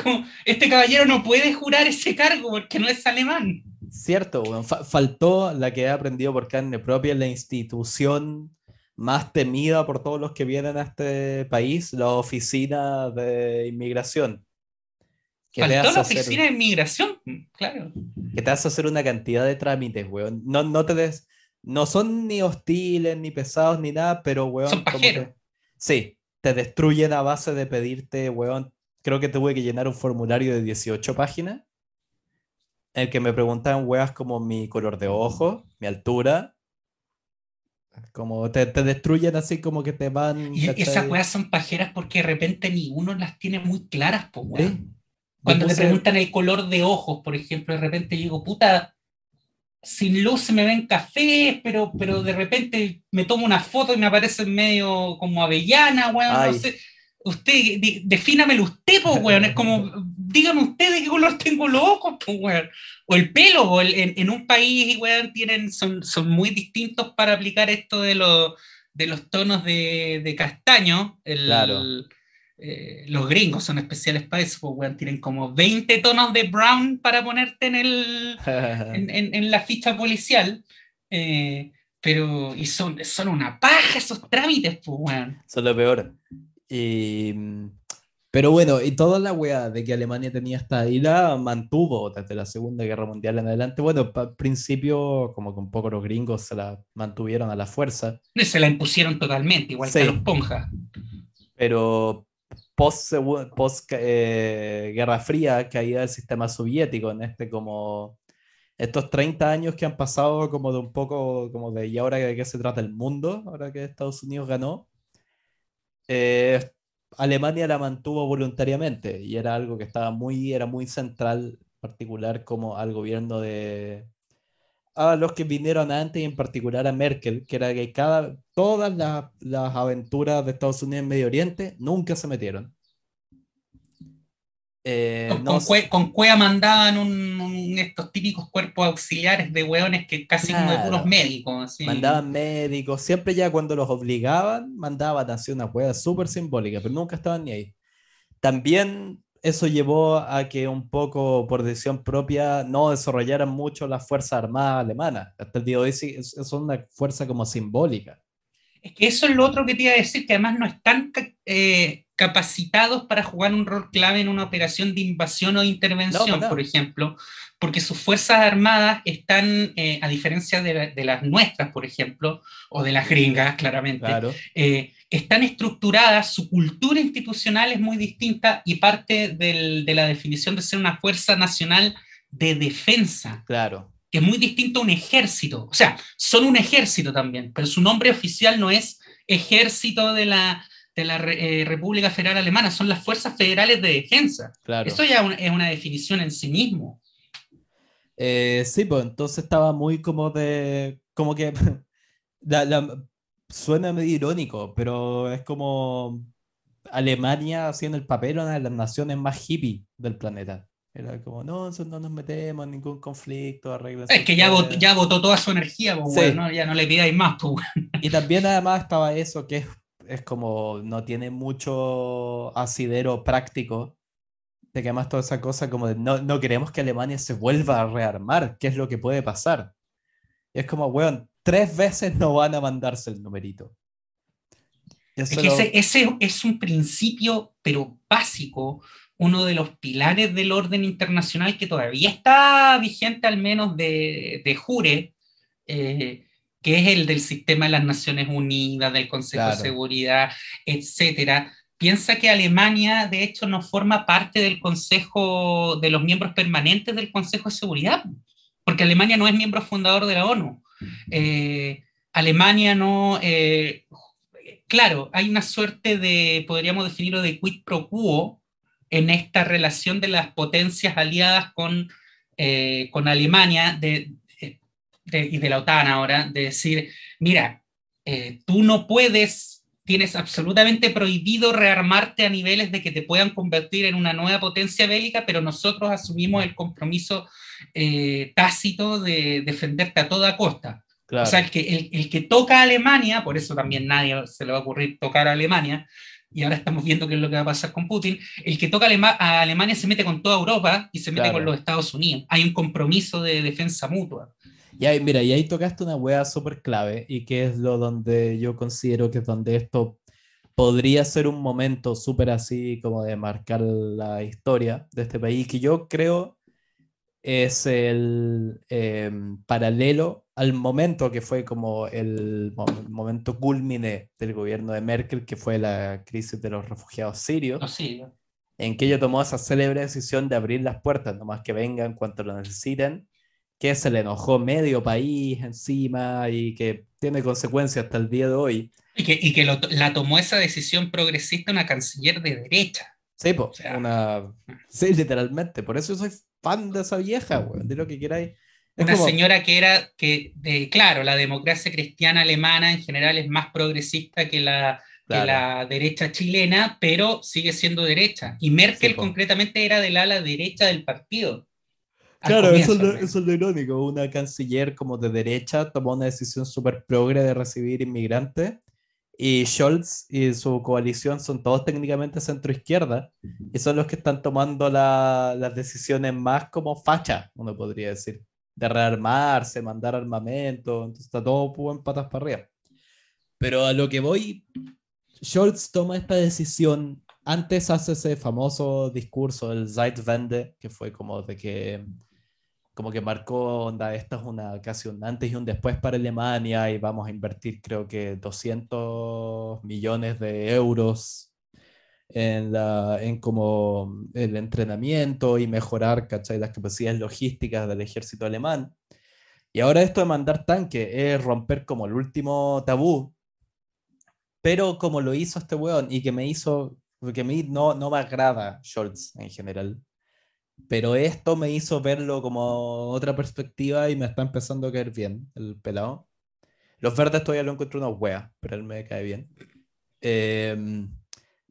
este caballero no puede jurar ese cargo porque no es alemán. Cierto, faltó la que he aprendido por carne propia, la institución más temida por todos los que vienen a este país, la oficina de inmigración que Faltó la oficina de inmigración, claro. Que te hace hacer una cantidad de trámites, weón. No, no te des, no son ni hostiles, ni pesados, ni nada, pero, weón. Son pajeros. sí, te destruyen a base de pedirte, weón. Creo que tuve que llenar un formulario de 18 páginas en el que me preguntaban, weas, como mi color de ojo, mi altura, como te, te, destruyen así como que te van. Y esas weas son pajeras porque de repente ni uno las tiene muy claras, pues weón. Cuando me preguntan el color de ojos, por ejemplo, de repente digo, puta, sin luz se me ven café, pero, pero de repente me tomo una foto y me aparece medio como avellana, weón, no sé. Usted, defínamelo usted, pues, weón, es como, díganme ustedes qué color tengo los ojos, pues, O el pelo, o en, un país, weón, tienen, son, son muy distintos para aplicar esto de, los de los tonos de, castaño. claro. Eh, los gringos son especiales para eso, pues, weón, tienen como 20 tonos de brown para ponerte en, el, en, la ficha policial. Eh, pero, y son, son una paja esos trámites, pues, weón. Son lo peor. Y, pero bueno, y toda la weá de que Alemania tenía esta isla mantuvo desde la Segunda Guerra Mundial en adelante. Bueno, al principio, como que un poco los gringos se la mantuvieron a la fuerza. Se la impusieron totalmente, igual que los ponjas. Pero post, post eh, Guerra Fría, caída del sistema soviético, en este como estos 30 años que han pasado como de un poco como de y ahora de qué se trata el mundo, ahora que Estados Unidos ganó, eh, Alemania la mantuvo voluntariamente y era algo que estaba muy, era muy central, particular como al gobierno de a los que vinieron antes y en particular a Merkel, que era que cada, todas las, las aventuras de Estados Unidos en Medio Oriente nunca se metieron. Eh, con, cueva mandaban un, estos típicos cuerpos auxiliares de hueones que casi como de puros médicos. Mandaban médicos, siempre ya cuando los obligaban, mandaban así una cueva súper simbólica, pero nunca estaban ni ahí. También eso llevó a que un poco por decisión propia no desarrollaran mucho las Fuerzas Armadas alemanas. Hasta el día de hoy es una fuerza como simbólica. Es que eso es lo otro que te iba a decir, que además no están eh, capacitados para jugar un rol clave en una operación de invasión o de intervención, por ejemplo, porque sus fuerzas armadas están, eh, a diferencia de, las nuestras, por ejemplo, o de las gringas, claramente, eh, están estructuradas, su cultura institucional es muy distinta y parte de la definición de ser una fuerza nacional de defensa. Claro. Que es muy distinto a un ejército. O sea, son un ejército también, pero su nombre oficial no es ejército de la, de la eh, República Federal Alemana, son las fuerzas federales de defensa. Claro. Eso ya es una definición en sí mismo. Eh, sí, pues entonces estaba muy como de, como que, suena medio irónico, pero es como Alemania haciendo el papel una de las naciones más hippie del planeta. Era como, no, no nos metemos en ningún conflicto, arreglen. Es que ya votó, ya votó toda su energía, pues, ya no le pidáis más. Pues, y también además estaba eso que es es como no tiene mucho asidero práctico, de que además toda esa cosa como de no, no queremos que Alemania se vuelva a rearmar, ¿qué es lo que puede pasar? Y es como, weón, tres veces no van a mandarse el numerito. Es que ese, ese, es un principio, pero básico, uno de los pilares del orden internacional que todavía está vigente, al menos de, de jure, eh, que es el del sistema de las Naciones Unidas, del Consejo de Seguridad, etcétera, piensa que Alemania, de hecho, no forma parte del Consejo, de los miembros permanentes del Consejo de Seguridad, porque Alemania no es miembro fundador de la ONU. Eh, Alemania no, eh, claro, hay una suerte de, podríamos definirlo, de quid pro quo en esta relación de las potencias aliadas con, eh, con Alemania, de, y de la OTAN ahora, de decir, mira, eh, tú no puedes, tienes absolutamente prohibido rearmarte a niveles de que te puedan convertir en una nueva potencia bélica, pero nosotros asumimos el compromiso eh, tácito de defenderte a toda costa. O sea, el que, el, que toca a Alemania, por eso también nadie se le va a ocurrir tocar a Alemania, y ahora estamos viendo qué es lo que va a pasar con Putin, el que toca a Alemania se mete con toda Europa y se mete con los Estados Unidos. Hay un compromiso de defensa mutua. Y ahí, mira, y ahí tocaste una wea súper clave y que es lo donde yo considero que es donde esto podría ser un momento súper así como de marcar la historia de este país, que yo creo es el em, paralelo al momento que fue como el momento culmine del gobierno de Merkel, que fue la crisis de los refugiados sirios. En que ella tomó esa célebre decisión de abrir las puertas, nomás que vengan cuanto lo necesiten, que se le enojó medio país encima y que tiene consecuencias hasta el día de hoy. Y que, y que la tomó esa decisión progresista una canciller de derecha. Sí, una... sí, literalmente. Por eso soy fan de esa vieja, güey, de lo que queráis. una señora que era, que, de, claro, la democracia cristiana alemana en general es más progresista que la que la derecha chilena, pero sigue siendo derecha. Y Merkel concretamente era del ala derecha del partido. Claro, eso, es lo, irónico. Una canciller como de derecha tomó una decisión súper progre de recibir inmigrantes y Scholz y su coalición son todos técnicamente centro-izquierda y son los que están tomando las decisiones más como facha, uno podría decir, de rearmarse, mandar armamento, entonces está todo en patas para arriba. Pero a lo que voy, Scholz toma esta decisión, antes hace ese famoso discurso, el Zeitwende, que fue como de que como que marcó, onda, esta es una, casi un antes y un después para Alemania y vamos a invertir creo que 200 millones de euros en, la, en como el entrenamiento y mejorar ¿cachai? las capacidades logísticas del ejército alemán. Y ahora esto de mandar tanque es romper como el último tabú pero como lo hizo este weón y que me hizo, porque a mí no, no me agrada Scholz en general, pero esto me hizo verlo como otra perspectiva y me está empezando a caer bien el pelado. Los verdes todavía lo encuentro una wea, pero él me cae bien. Em,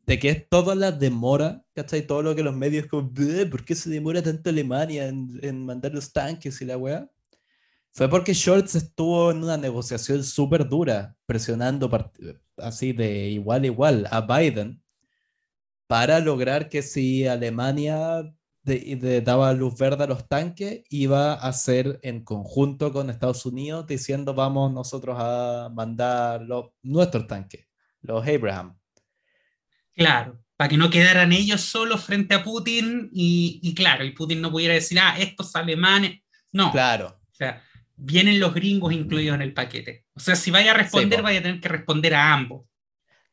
de que es toda la demora, ¿cachai? Todo lo que los medios como, ¿por qué se demora tanto Alemania en, en mandar los tanques y la wea? Fue porque Scholz estuvo en una negociación súper dura, presionando así de igual a igual a Biden para lograr que si Alemania daba luz verde a los tanques, iba a hacer en conjunto con Estados Unidos diciendo vamos nosotros a mandar los, nuestros tanques, los Abraham. Claro, para que no quedaran ellos solos frente a Putin y, y claro, y Putin no pudiera decir, ah, estos alemanes. No. Claro. O sea, vienen los gringos incluidos en el paquete. O sea, si vaya a responder, vaya a tener que responder a ambos.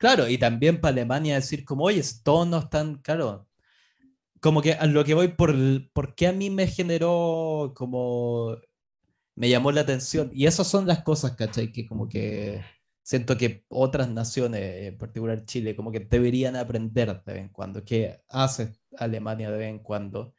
Claro, y también para Alemania decir como, oye, todos no están, claro, como que a lo que voy, por, por qué a mí me generó como, me llamó la atención. Y esas son las cosas, ¿cachai? Que como que siento que otras naciones, en particular Chile, como que deberían aprender de vez en cuando, que hace Alemania de vez en cuando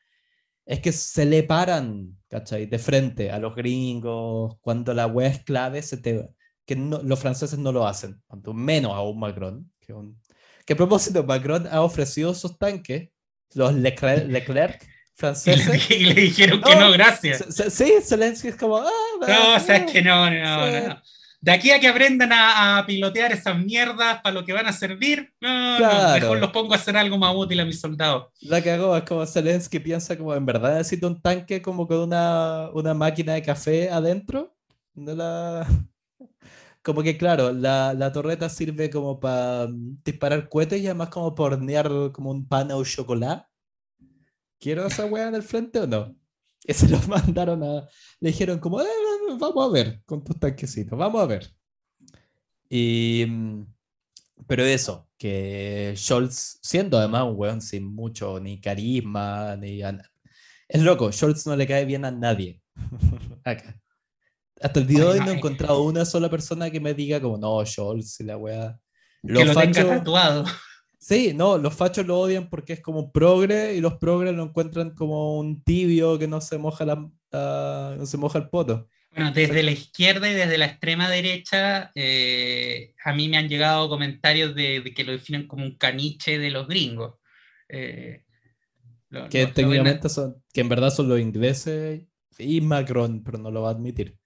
es que se le paran, ¿cachai? De frente a los gringos, cuando la web es clave, se te, que los franceses no lo hacen, cuanto menos a un Macron. Que, un, que a propósito, Macron ha ofrecido sus tanques, los Leclerc, Leclerc franceses. Y le, dijeron que no, gracias. sí, Zelensky es como... Ah, no, o sea, es que no, no, no de aquí a que aprendan a, pilotear esas mierdas para lo que van a servir, no, mejor los pongo a hacer algo más útil a mis soldados. La que hago es como Zelensky piensa como en verdad necesito un tanque como con una, una máquina de café adentro. No la... Como que claro, la, la torreta sirve como para disparar cohetes y además como para hornear como un pan o chocolate. ¿Quiero esa weá en el frente o no? Y se lo mandaron a. Le dijeron, como, eh, vamos a ver con tus tanquecitos, vamos a ver. Y. Mm, pero eso, que Scholz, siendo además un weón sin mucho ni carisma, ni. Es loco, Scholz no le cae bien a nadie. Acá. Hasta el día de hoy no he encontrado una sola persona que me diga como, no, Scholz y la weá. que lo tenga tatuado. Sí, no, los fachos lo odian porque es como progre y los progres lo encuentran como un tibio que no se moja, la, no se moja el poto. Bueno, desde la izquierda y desde la extrema derecha, eh, a mí me han llegado comentarios de, que lo definen como un caniche de los gringos. Eh, que técnicamente son, que en verdad son los ingleses y Macron, pero no lo va a admitir.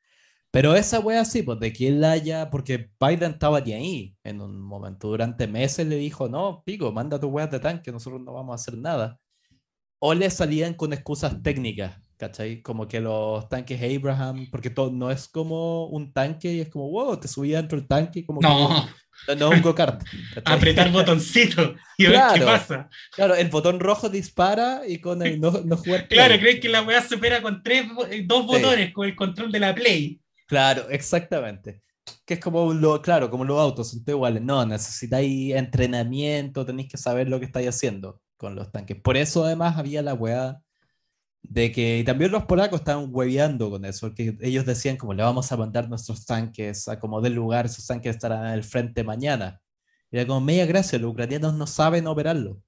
Pero esa wea sí, pues de que él haya, porque Biden estaba ahí en un momento, durante meses le dijo, no, pico, manda tu wea de tanque, nosotros no vamos a hacer nada. O le salían con excusas técnicas, ¿cachai? Como que los tanques Abraham, porque todo no es como un tanque y es como, wow, te subía dentro del tanque, como no. Que, no, un go-kart. Apretar botoncito y ver qué pasa. Claro, el botón rojo dispara y con el no, no jugar. Claro, creen que la wea se opera con tres, dos botones, con el control de la Play. Claro, exactamente. Que es como, lo, claro, como los autos, son iguales. No, necesitáis entrenamiento, tenéis que saber lo que estáis haciendo con los tanques. Por eso además había la weá de que también los polacos estaban hueveando con eso, que ellos decían como le vamos a mandar nuestros tanques a como del lugar, esos tanques estarán en el frente mañana. Y era como media gracia, los ucranianos no saben operarlo.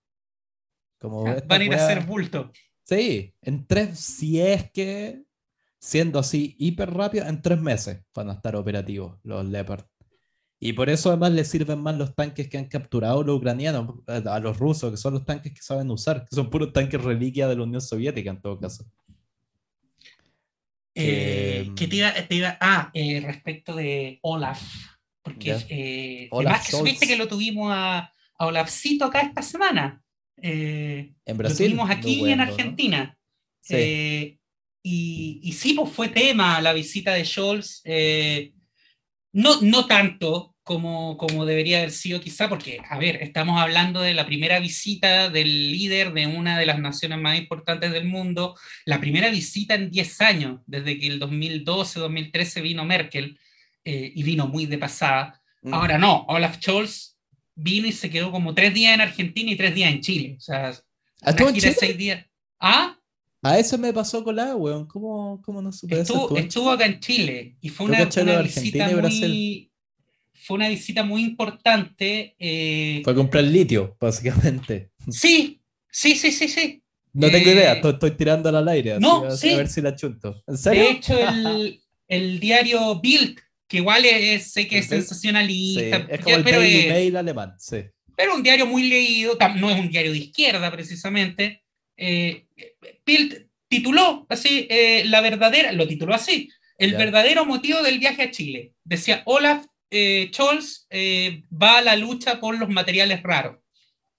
Como Van a ir a hacer bulto. Sí, en tres, si es que siendo así hiper rápido, en tres meses van a estar operativos los Leopard. Y por eso además les sirven más los tanques que han capturado los ucranianos, a los rusos, que son los tanques que saben usar, que son puros tanques reliquia de la Unión Soviética en todo caso. Eh, que te iba, ah, eh, respecto de Olaf, porque eh, además que supiste que lo tuvimos a, a, Olafcito acá esta semana. en Brasil. Lo tuvimos aquí en Argentina. Y, y, sí, pues fue tema la visita de Scholz. no, no tanto como, como debería haber sido quizá, porque, a ver, estamos hablando de la primera visita del líder de una de las naciones más importantes del mundo, la primera visita en 10 años, desde que el 2012-2013 vino Merkel, eh, y vino muy de pasada. Mm. Ahora no, Olaf Scholz vino y se quedó como tres días en Argentina y tres días en Chile. O sea, ¿Estuvo en Chile? seis días. ¿Ah? A eso me pasó con la weón. ¿Cómo, ¿Cómo, no supe estuvo, estuvo acá en Chile y fue una, una visita muy, fue una visita muy importante. Eh, fue a comprar litio, básicamente. Sí, sí, sí, sí, sí. No tengo idea, eh, estoy, tirando al aire. No, a ver si la chunto. ¿En serio? De hecho, el, el diario Bild, que igual es, sé que es sensacionalista. es como el pero Daily Mail alemán, sí. Pero un diario muy leído, no es un diario de izquierda precisamente. Eh, Bild tituló así, eh, la verdadera, lo tituló así, el verdadero motivo del viaje a Chile. Decía, Olaf eh, Scholz eh, va a la lucha por los materiales raros.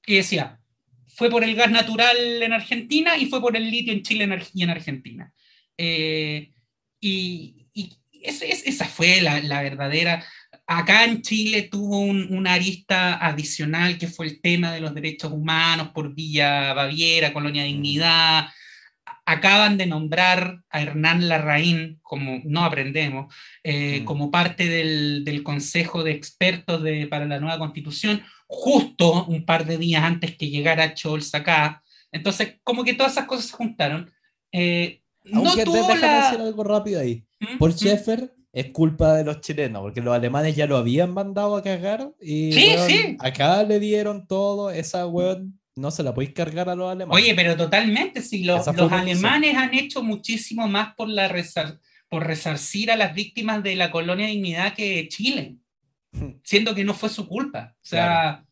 Y decía, fue por el gas natural en Argentina y fue por el litio en Chile y en Argentina. Eh, y, esa fue la, verdadera... Acá en Chile tuvo una arista adicional que fue el tema de los derechos humanos por Villa Baviera, Colonia Dignidad, acaban de nombrar a Hernán Larraín, como no aprendemos, eh, mm. como parte del, Consejo de Expertos de, para la nueva Constitución, justo un par de días antes que llegara Scholz acá. Entonces, como que todas esas cosas se juntaron. Eh, no tuvo la... decir algo rápido ahí. ¿Mm? Por ¿Mm? Schaeffer es culpa de los chilenos, porque los alemanes ya lo habían mandado a cagar y acá le dieron todo, esa weón no se la podéis cargar a los alemanes. Oye, pero totalmente, si los alemanes han hecho muchísimo más por, la por resarcir a las víctimas de la colonia de dignidad que Chile, siendo que no fue su culpa. O sea,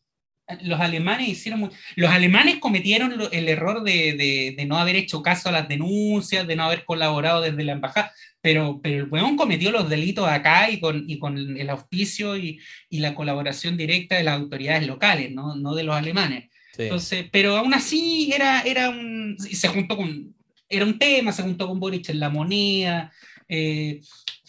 los alemanes hicieron... Los alemanes cometieron el error de, no haber hecho caso a las denuncias, de no haber colaborado desde la embajada, pero, pero el weón cometió los delitos acá y con, y con el auspicio y, y, la colaboración directa de las autoridades locales, no, no de los alemanes. Entonces, pero aún así era, era un, se juntó con, era un tema, se juntó con Boric en la moneda, eh,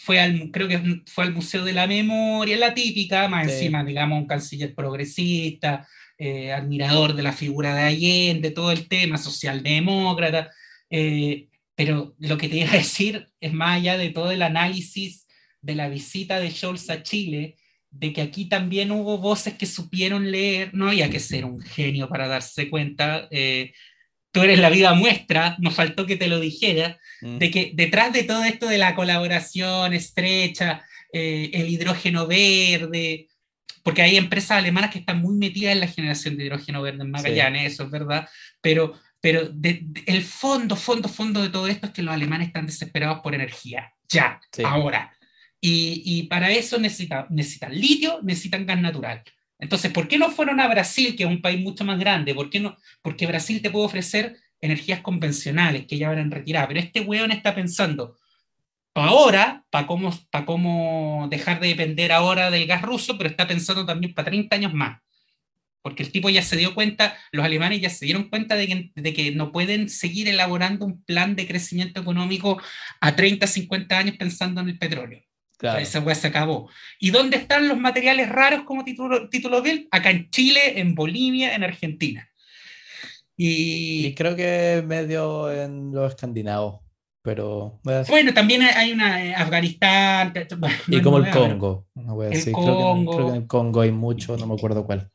fue al, creo que fue al Museo de la Memoria, la típica, más encima, digamos, un canciller progresista, eh, admirador de la figura de Allende, todo el tema, socialdemócrata, eh, pero lo que te iba a decir es más allá de todo el análisis de la visita de Scholz a Chile, de que aquí también hubo voces que supieron leer, no había que ser un genio para darse cuenta, eh, tú eres la vida muestra, nos faltó que te lo dijera, mm. de que detrás de todo esto de la colaboración estrecha, eh, el hidrógeno verde, porque hay empresas alemanas que están muy metidas en la generación de hidrógeno verde en Magallanes, eso es verdad, pero, pero el fondo, fondo, fondo de todo esto es que los alemanes están desesperados por energía, ya, ahora. Y, para eso necesitan, necesitan litio, necesitan gas natural. Entonces, ¿por qué no fueron a Brasil, que es un país mucho más grande? ¿Por qué no? Porque Brasil te puede ofrecer energías convencionales que ya habrán retirado. Pero este weón está pensando, ahora, para cómo, para cómo dejar de depender ahora del gas ruso, pero está pensando también para 30 años más. Porque el tipo ya se dio cuenta, los alemanes ya se dieron cuenta de que, de que no pueden seguir elaborando un plan de crecimiento económico a 30, 50 años pensando en el petróleo. Esa weá se acabó. ¿Y dónde están los materiales raros como título, título Bill? Acá en Chile, en Bolivia, en Argentina. Y, creo que medio en los escandinavos. Pero. Bueno, también hay una en Afganistán. y como el Congo. el Congo. Creo, que, en el Congo hay mucho, no me acuerdo cuál.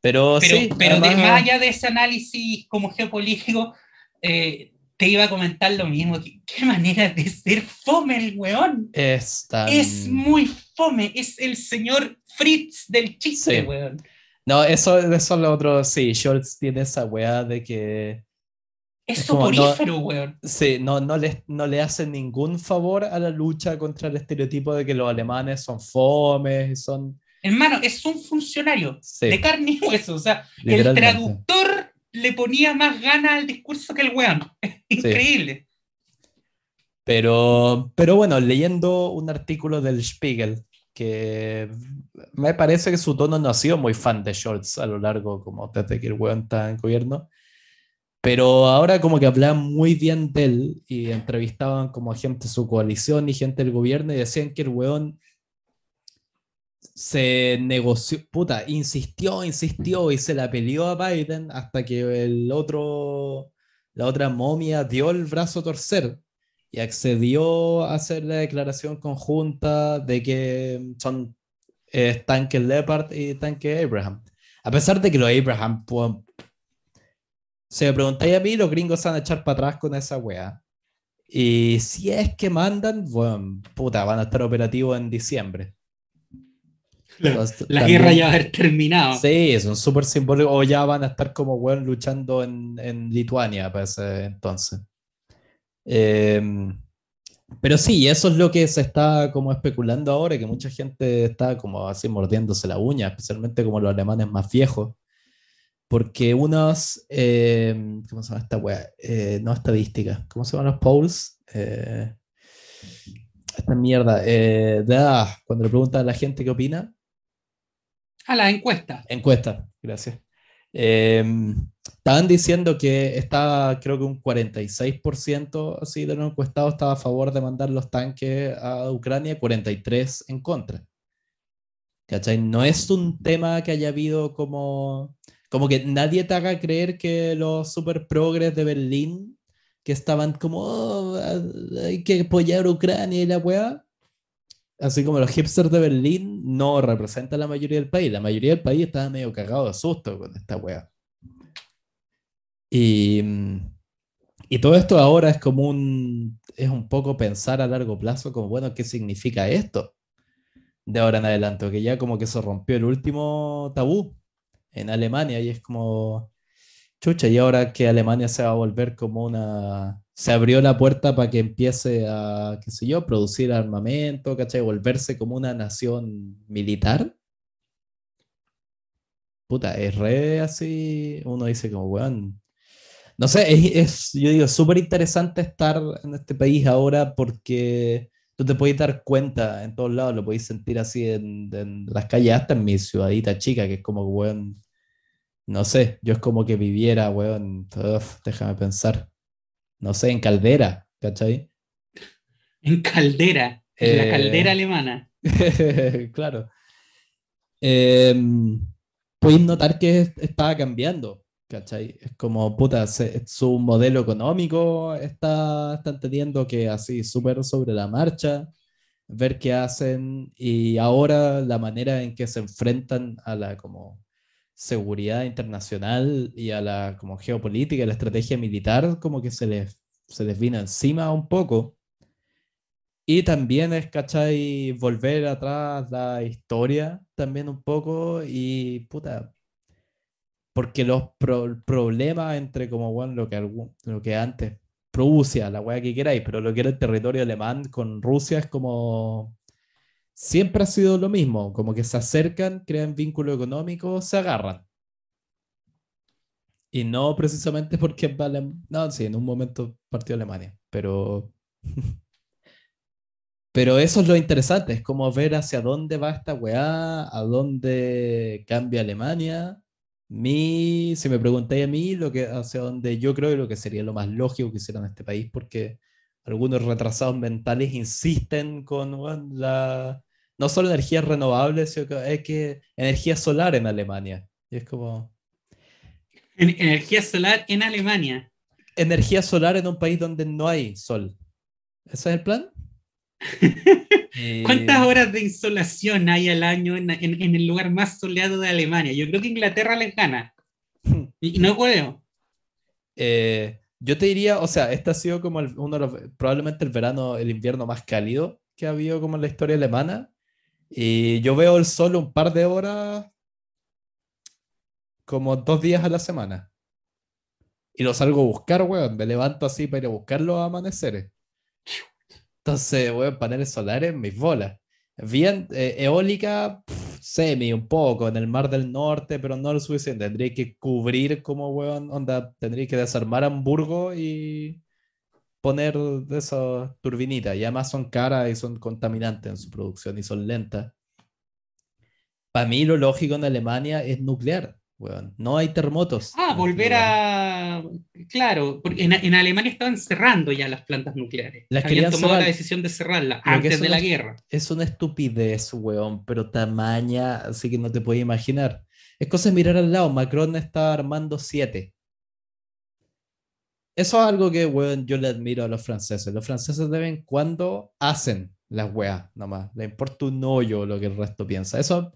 Pero, sí. Pero más allá de ese análisis como geopolítico, eh, te iba a comentar lo mismo. ¿Qué, manera de ser fome el weón? Es, es muy fome. Es el señor Fritz del chiste, weón. No, eso, eso es lo otro. Sí, Scholz tiene esa weá de que. Es, soporífero, weón. Sí, no, no, le, no le hacen ningún favor a la lucha contra el estereotipo de que los alemanes son fomes, son Hermano, es un funcionario Sí, de carne y hueso. O sea, el traductor le ponía más ganas al discurso que el weón. Increíble. Pero, pero bueno, leyendo un artículo del Spiegel, que me parece que su tono no ha sido muy fan de Scholz a lo largo, como desde que el weón está en gobierno. Pero ahora como que hablaban muy bien de él y entrevistaban como a gente de su coalición y gente del gobierno y decían que el weón se negoció, puta, insistió, insistió y se la peleó a Biden hasta que el otro, la otra momia dio el brazo a torcer y accedió a hacer la declaración conjunta de que son eh, tanques Leopard y tanques Abraham. A pesar de que los Abraham, pues, si me preguntáis a mí, los gringos se van a echar para atrás con esa wea. Y si es que mandan, bueno, puta, van a estar operativos en diciembre. La guerra ya va a haber terminado. Sí, son súper simbólicos. O ya van a estar como weón luchando en, en Lituania para ese entonces. Em, pero sí, eso es lo que se está como especulando ahora, que mucha gente está como así mordiéndose la uña, especialmente como los alemanes más viejos. Porque unos, em, ¿cómo se llama esta wea? Eh, no estadística, ¿cómo se llaman los polls? Eh, esta mierda. eh, de, ah, cuando le preguntan a la gente qué opina, A la encuesta. Encuesta, gracias. Eh, estaban diciendo que estaba, creo que un 46% así de los encuestados estaba a favor de mandar los tanques a Ucrania, 43% en contra. ¿Cachai? No es un tema que haya habido como, como que nadie te haga creer que los super progres de Berlín, que estaban como, "Oh, hay que apoyar a Ucrania y la weá, así como los hipsters de Berlín no representan la mayoría del país. La mayoría del país estaba medio cagado de susto con esta wea. Y, y todo esto ahora es como un, es un poco pensar a largo plazo como, bueno, ¿qué significa esto? De ahora en adelante, que ya como que se rompió el último tabú en Alemania y es como, chucha, y ahora que Alemania se va a volver como una, se abrió la puerta para que empiece a, qué sé yo, producir armamento, ¿cachai? Volverse como una nación militar. Puta, es re así, uno dice como, weón. No sé, es, es- yo digo, súper interesante estar en este país ahora porque tú te puedes dar cuenta en todos lados, lo podéis sentir así en, en las calles, hasta en mi ciudadita chica, que es como, weón, no sé, yo es como que viviera, weón, uf, déjame pensar, no sé, en Caldera, ¿cachai? En caldera. En la Eh, caldera alemana. claro. Podéis notar que es- estaba cambiando, ¿cachai? Es como, puta, se- su modelo económico está, está entendiendo que así, súper sobre la marcha, ver qué hacen y ahora la manera en que se enfrentan a la como seguridad internacional y a la como geopolítica, y la estrategia militar, como que se les, se les vino encima un poco. Y también es, ¿cachai? Volver atrás la historia también un poco y, puta, porque los pro- problemas entre como, bueno, lo que, lo que antes, Prusia, la weá que queráis, pero lo que era el territorio alemán con Rusia es como, siempre ha sido lo mismo, como que se acercan, crean vínculo económico, se agarran. Y no precisamente porque vale, no, sí, en un momento partió Alemania, pero... Pero eso es lo interesante, es como ver hacia dónde va esta weá, a dónde cambia Alemania. Mi, si me preguntáis a mí, lo que, hacia dónde yo creo que lo que sería lo más lógico que hicieran este país, porque algunos retrasados mentales insisten con weón, la, no solo energías renovables, sino que es que energía solar en Alemania. Y es como En- energía solar en Alemania. energía solar en un país donde no hay sol. ¿Ese es el plan? Y- ¿Cuántas horas de insolación hay al año en, en- en el lugar más soleado de Alemania? Yo creo que Inglaterra les gana. Y, y no puedo. Eh, yo te diría, o sea, este ha sido como el- uno de los, probablemente el verano, el invierno más cálido que ha habido como en la historia alemana. Y yo veo el sol un par de horas, como dos días a la semana. Y lo salgo a buscar, weón. Me levanto así para ir a buscar los amaneceres. Entonces, weón, paneles solares, mis bolas. Bien, eh, eólica, pff, semi, un poco, en el Mar del Norte, pero no lo suficiente. Tendría que cubrir como, weón, onda, tendría que desarmar Hamburgo y poner de esas turbinitas. Y además son caras y son contaminantes en su producción y son lentas. Para mí lo lógico en Alemania es nuclear. Weón. No hay terremotos. Ah, volver a. Claro, porque en, Alemania estaban cerrando ya las plantas nucleares. Las Habían tomado la decisión de cerrarlas antes de la guerra. Es una estupidez, weón, pero tamaña, así que no te puedes imaginar. Es cosa de mirar al lado. Macron está armando siete. Eso es algo que, weón, yo le admiro a los franceses. Los franceses de vez en cuando hacen las weas, nomás. Le importa un hoyo lo que el resto piensa. Eso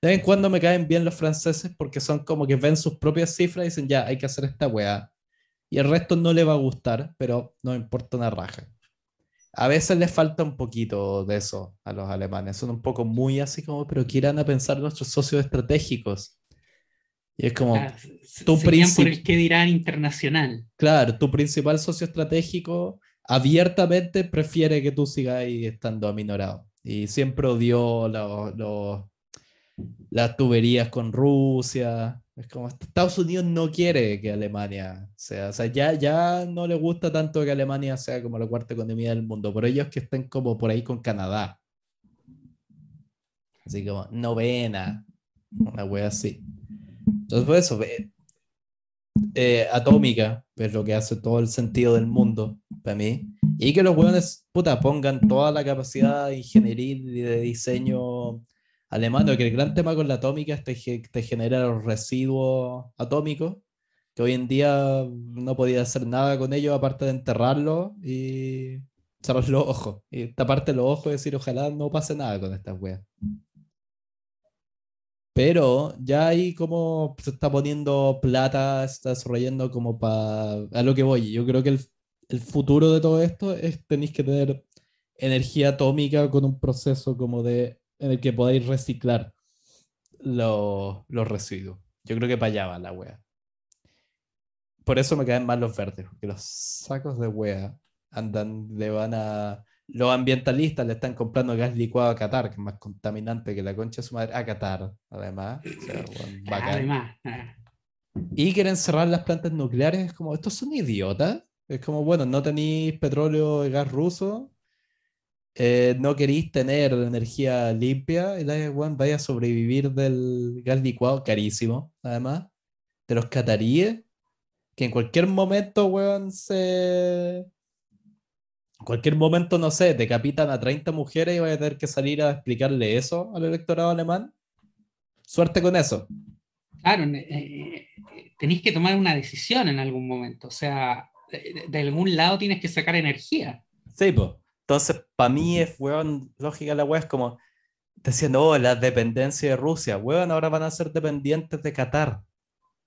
de vez en cuando me caen bien los franceses porque son como que ven sus propias cifras y dicen, ya, hay que hacer esta weá. Y el resto no le va a gustar, pero no importa una raja. A veces les falta un poquito de eso a los alemanes. Son un poco muy así como, pero quieran a pensar nuestros socios estratégicos. Y es como, tu principal. por el que dirán internacional. Claro, tu principal socio estratégico abiertamente prefiere que tú sigas ahí estando aminorado. Y siempre odió los las tuberías con Rusia. Es como Estados Unidos no quiere que Alemania sea, o sea, ya, ya no le gusta tanto que Alemania sea como la cuarta economía del mundo, por ellos que estén como por ahí con Canadá. Así como novena, una wea así. Entonces, por eso, eh, atómica es lo que hace todo el sentido del mundo para mí. Y que los weones, puta, pongan toda la capacidad de ingeniería y de diseño alemán, que el gran tema con la atómica es que te genera los residuos atómicos, que hoy en día no podía hacer nada con ellos aparte de enterrarlos y cerrar los ojos. Y taparte los ojos y decir, ojalá no pase nada con estas weas. Pero ya ahí como se está poniendo plata, se está desarrollando como para... A lo que voy, yo creo que el, el futuro de todo esto es tenéis que tener energía atómica con un proceso como de en el que podáis reciclar los, residuos. Yo creo que para allá va la wea. Por eso me caen mal los verdes, porque los sacos de wea andan, le van a. Los ambientalistas le están comprando gas licuado a Qatar, que es más contaminante que la concha de su madre, a Qatar, además. además. Ah. Y quieren cerrar las plantas nucleares, como, estos son idiotas. Es como, bueno, no tenéis petróleo y gas ruso, eh, no queréis tener energía limpia y la vaya a sobrevivir del gas licuado carísimo, además, de los cataríes, que en cualquier momento, weón, se... Cualquier momento, no sé, decapitan a 30 mujeres y vaya a tener que salir a explicarle eso al electorado alemán. Suerte con eso. Claro, eh, eh, tenéis que tomar una decisión en algún momento. O sea, de, de algún lado tienes que sacar energía. Sí, pues. Entonces, para mí es, weón, lógica la weá es como diciendo, oh, la dependencia de Rusia, weón, ahora van a ser dependientes de Qatar.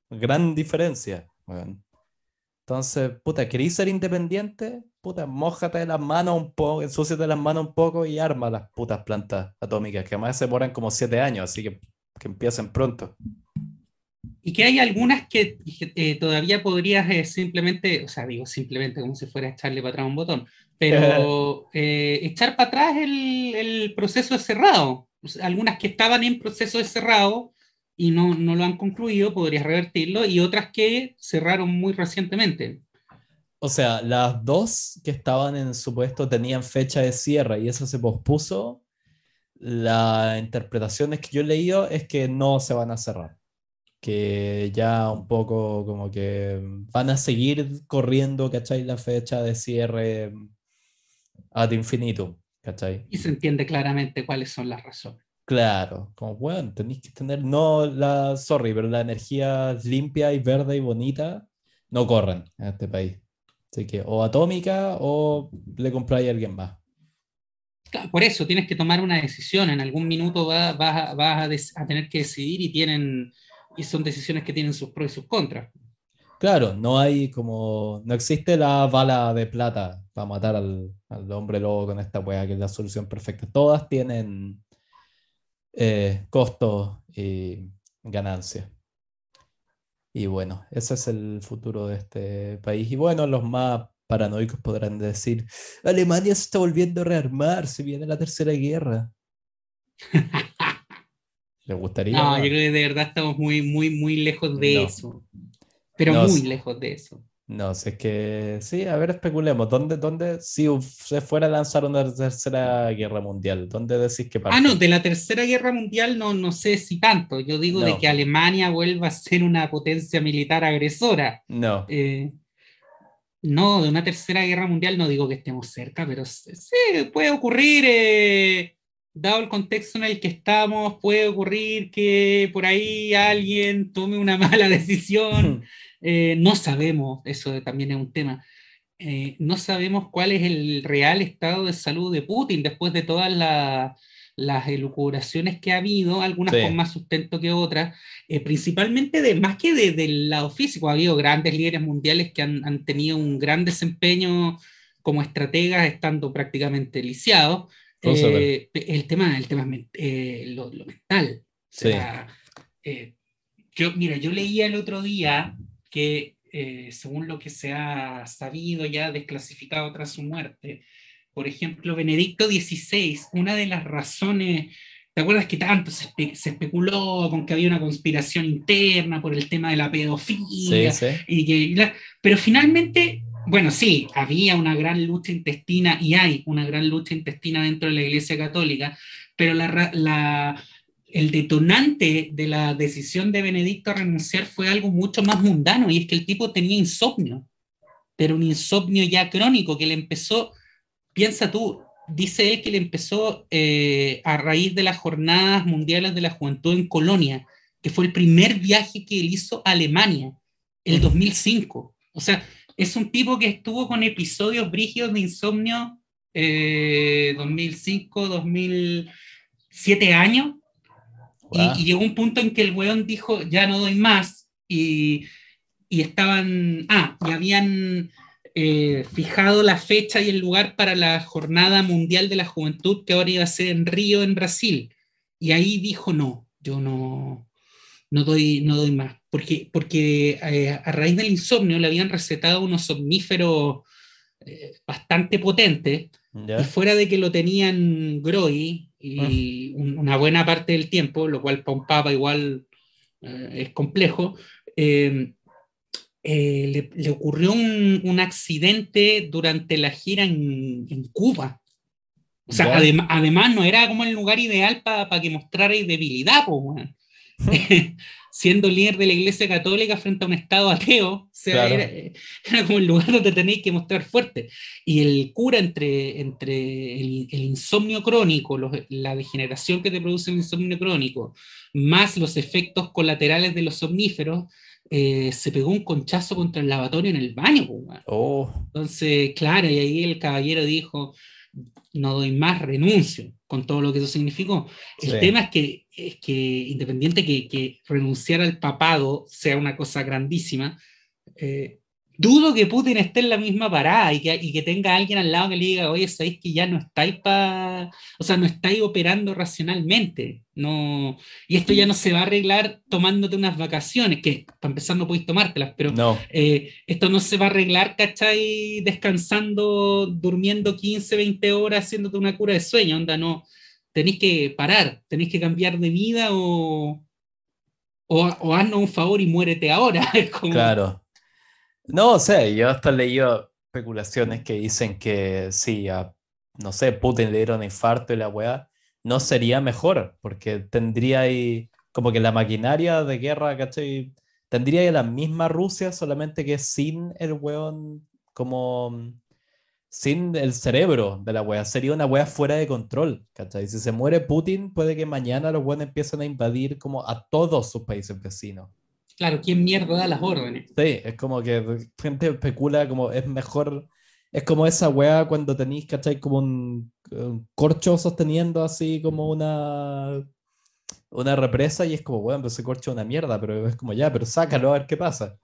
Gran diferencia, weón. Entonces, puta, ¿queréis ser independiente? Puta, mojate las manos un poco, ensúciate las manos un poco y arma las putas plantas atómicas, que además se demoran como siete años, así que que empiecen pronto. Y que hay algunas que eh, todavía podrías eh, simplemente, o sea, digo simplemente como si fuera a echarle para atrás un botón, pero eh, echar para atrás el, el proceso de cerrado. algunas que estaban en proceso de cerrado y no, no lo han concluido, podrías revertirlo, y otras que cerraron muy recientemente. O sea, las dos que estaban en su puesto tenían fecha de cierre y eso se pospuso. La interpretación que yo he leído es que no se van a cerrar. Que ya un poco como que van a seguir corriendo, ¿cachai? La fecha de cierre ad infinitum, ¿cachai? Y se entiende claramente cuáles son las razones. Claro, como, bueno, tenéis que tener, no la, sorry, pero la energía limpia y verde y bonita no corren en este país. Así que o atómica o le compráis a alguien más. Claro, por eso tienes que tomar una decisión. En algún minuto vas, a, tener que decidir y tienen y son decisiones que tienen sus pros y sus contras. Claro, no hay como. No existe la bala de plata para matar al, hombre lobo con esta weá, que es la solución perfecta. Todas tienen eh, costos y ganancias. Y bueno, ese es el futuro de este país. Y bueno, los más paranoicos podrán decir: Alemania se está volviendo a rearmar, se viene la tercera guerra. ¿Les gustaría? No, yo creo que de verdad estamos muy, muy, muy lejos de No. eso. Pero No, muy lejos de eso. No, si es que sí, a ver, especulemos. ¿Dónde, dónde, si se fuera a lanzar una tercera guerra mundial, ¿dónde decís que parte? Ah, no, de la Tercera Guerra Mundial no, no sé si tanto. Yo digo de No. que Alemania vuelva a ser una potencia militar agresora. No, Eh, no, de una Tercera Guerra Mundial no digo que estemos cerca, pero sí, sí, puede ocurrir, eh, dado el contexto en el que estamos, puede ocurrir que por ahí alguien tome una mala decisión. Eh, no sabemos, eso también es un tema. Eh, no sabemos cuál es el real estado de salud de Putin después de todas la- las elucubraciones que ha habido, algunas Sí. con más sustento que otras, eh, principalmente de más que de- del lado físico. Ha habido grandes líderes mundiales que han, han tenido un gran desempeño como estrategas, estando prácticamente lisiados. Eh, el tema, el tema eh, lo, lo mental. O sea, eh, yo, mira, yo leía el otro día que eh, según lo que se ha sabido ya desclasificado tras su muerte, por ejemplo, Benedicto XVI, una de las razones, ¿te acuerdas que tanto se, espe- se especuló con que había una conspiración interna por el tema de la sí, pedofilia? sí. y que, y la- pero finalmente, bueno, sí, había una gran lucha intestina y hay una gran lucha intestina dentro de la Iglesia Católica, pero la, la- el detonante de la decisión de Benedicto a renunciar fue algo mucho más mundano y es que el tipo tenía insomnio, pero un insomnio ya crónico que le empezó, piensa tú, dice él que le empezó eh, a raíz de las jornadas mundiales de la juventud en Colonia, que fue el primer viaje que él hizo a Alemania, el Mm. 2005. O sea, es un tipo que estuvo con episodios brígidos de insomnio eh, 2005, 2007 años, y, Guau. y llegó un punto en que el weón dijo, ya no doy más, y, y estaban, ah, y habían eh, fijado la fecha y el lugar para la Jornada Mundial de la Juventud, que ahora iba a ser en Río, en Brasil. Y ahí dijo, no, yo no, no, doy, no doy más, porque, porque eh, a raíz del insomnio le habían recetado unos somníferos eh, bastante potentes, y fuera de que lo tenían groggy y un- una buena parte del tiempo, lo cual para un papa igual eh, es complejo, eh, eh, le, le ocurrió un, un accidente durante la gira en, en Cuba. O sea, adem- además no era como el lugar ideal para que mostrarais debilidad, po, weón. siendo líder de la Iglesia Católica frente a un Estado ateo, o sea, Claro. era, era como el lugar donde tenéis que mostrar fuerte. Y el cura entre, entre el, el insomnio crónico, los- la degeneración que te produce el insomnio crónico, más los efectos colaterales de los somníferos, eh, se pegó un conchazo contra el lavatorio en el baño. weón. Oh, Entonces, claro, y ahí el caballero dijo, no doy más, renuncio, con todo lo que eso significó. El Sí. tema es que, es que independiente que, que renunciar al papado sea una cosa grandísima, eh, dudo que Putin esté en la misma parada y que, y que tenga alguien al lado que le diga, oye, sabéis que ya no estáis pa... o sea, no estáis operando racionalmente, no... y esto ya no se va a arreglar tomándote unas vacaciones, que para empezar no podéis tomártelas, pero no, eh, esto no se va a arreglar, ¿cachai? Descansando, durmiendo 15, 20 horas, haciéndote una cura de sueño, onda, no. Tenéis que parar, tenéis que cambiar de vida o, o, o haznos un favor y muérete ahora. Como, claro. No, o sea, yo hasta leído especulaciones que dicen que si a, no sé, Putin le dieron infarto y la weá, no sería mejor, porque tendría ahí como que la maquinaria de guerra, ¿cachai? Tendría ahí la misma Rusia, solamente que sin el weón, como sin el cerebro de la weá. Sería una weá fuera de control, ¿cachai? Si se muere Putin, puede que mañana los weones empiecen a invadir como a todos sus países vecinos. Claro, ¿quién mierda da las órdenes? Sí, es como que gente especula como es mejor, es como esa weá cuando tenéis, ¿cachai? Como un, un corcho sosteniendo así como una, una represa y es como, bueno, pues ese corcho es una mierda, pero es como ya, pero sácalo a ver qué pasa.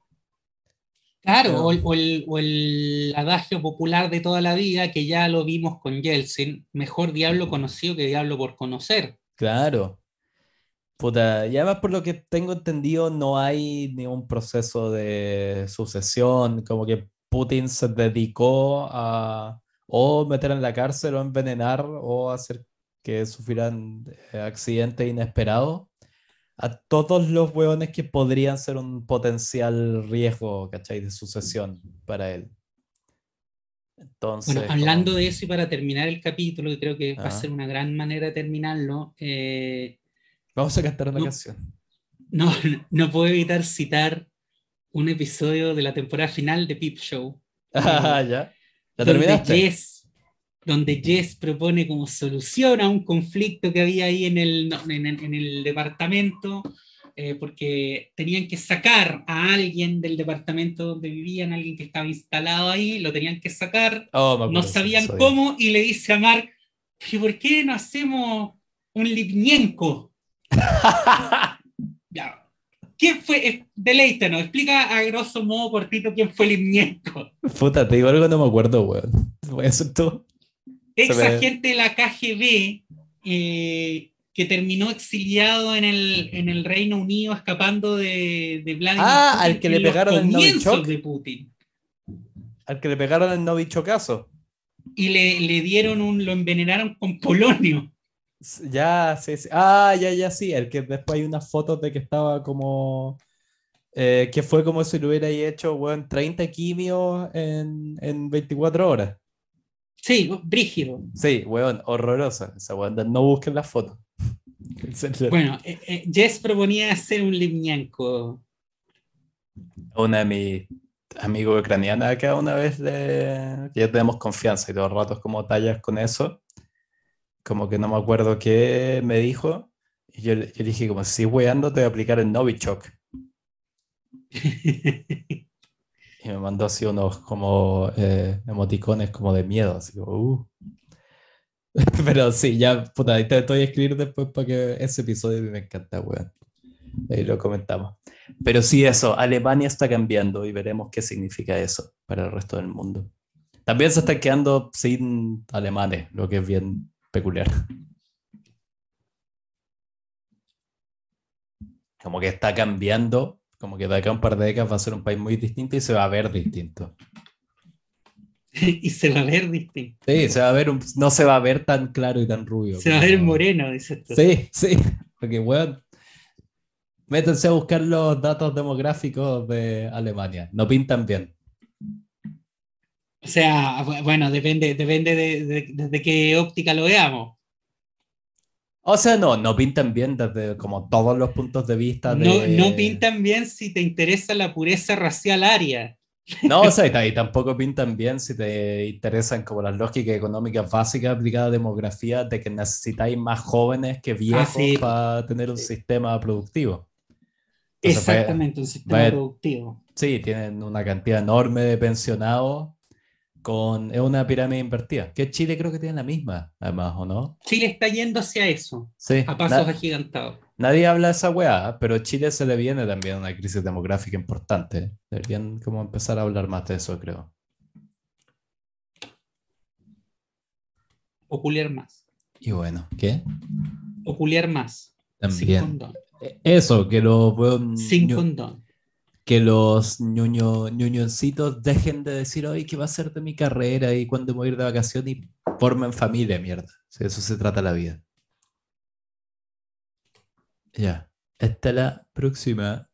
Claro, Claro. o, el- o el, o el adagio popular de toda la vida, que ya lo vimos con Yeltsin, mejor diablo conocido que diablo por conocer. Claro. Puta, y además por lo que tengo entendido no hay ningún proceso de sucesión, como que Putin se dedicó a o meter en la cárcel o envenenar o hacer que sufrieran eh, accidentes inesperados a todos los hueones que podrían ser un potencial riesgo, ¿cachai? De sucesión para él. Entonces, Bueno, hablando de eso y para terminar el capítulo, que creo que va a Ah. ser una gran manera de terminarlo, eh, Vamos a cantar una No. canción. no, no puedo evitar citar un episodio de la temporada final de Peep Show. Ah, ya. ¿La donde terminaste? Jess, donde Jess propone como solución a un conflicto que había ahí en el, no, en, el- en el departamento, eh, porque tenían que sacar a alguien del departamento donde vivían, alguien que estaba instalado ahí, lo tenían que sacar, Oh, no sabían cómo, y le dice a Mark, "¿Y ¿por qué no hacemos un Lipnienko? Ya. ¿Quién fue? Deleítanos, explica a grosso modo cortito quién fue Lipnienko. Puta, te digo algo, no me acuerdo, weón. Voy a hacer tú. ex agente de la KGB eh, que terminó exiliado en el, en el Reino Unido escapando de, de Vladimir Ah, Putin al que le pegaron el Novichok. de Putin. Al que le pegaron el no bicho caso. Y le, le dieron un, lo envenenaron con polonio. Ya, sí, sí. Ah, ya, ya, sí. El que después hay unas fotos de que estaba como. eh, que fue como si lo hubiera hecho, weón, 30 quimios en, en 24 horas. Sí, brígido. Sí, weón, horrorosa esa weón. No busquen las fotos. Bueno, eh, eh, Jess proponía hacer un Lipnienko. Una de mis amigos ucranianas acá una vez de... ya tenemos confianza y todo el rato es como tallas con eso. Como que no me acuerdo qué me dijo. Y yo, yo dije como, si weando te voy a aplicar el Novichok. Y me mandó así unos como eh, emoticones como de miedo, así como, uh. Pero sí, ya, puta, ahí te voy a escribir después para que ese episodio me encanta, weón. Ahí lo comentamos. Pero sí, eso, Alemania está cambiando y veremos qué significa eso para el resto del mundo. También se están quedando sin alemanes, lo que es bien peculiar. Como que está cambiando, como que de acá a un par de décadas va a ser un país muy distinto y se va a ver distinto. y se va a ver distinto. Sí, se va a ver, un- no se va a ver tan claro y tan rubio. Se va a ver moreno, dice esto. Sí, sí, porque weón, métanse a buscar los datos demográficos de Alemania, no pintan bien. O sea, bu- bueno, depende, depende de, de- desde qué óptica lo veamos. O sea, no, no pintan bien desde como todos los puntos de vista de... No, no pintan bien si te interesa la pureza racial aria. No, o sea, y tampoco pintan bien si te interesan como las lógicas económicas básicas aplicadas a demografía de que necesitáis más jóvenes que viejos sí. para tener un sistema productivo. Entonces, Exactamente, un sistema productivo. Sí, tienen una cantidad enorme de pensionados con es una pirámide invertida. Que Chile creo que tiene la misma, además, ¿o no? Chile está yendo hacia eso, Sí. a pasos na- agigantados. nadie habla de esa weá, pero Chile se le viene también una crisis demográfica importante. Deberían como empezar a hablar más de eso, creo. Oculiar más. Y bueno, ¿qué? Oculiar más. Sin También. condón. E- Eso, que weón Sin condón. Que los ñuño, ñuñoncitos dejen de decir, oye, ¿qué va a ser de mi carrera y cuándo voy a ir de vacaciones y formen familia, mierda. Sí, eso se trata la vida. Ya. Hasta la próxima.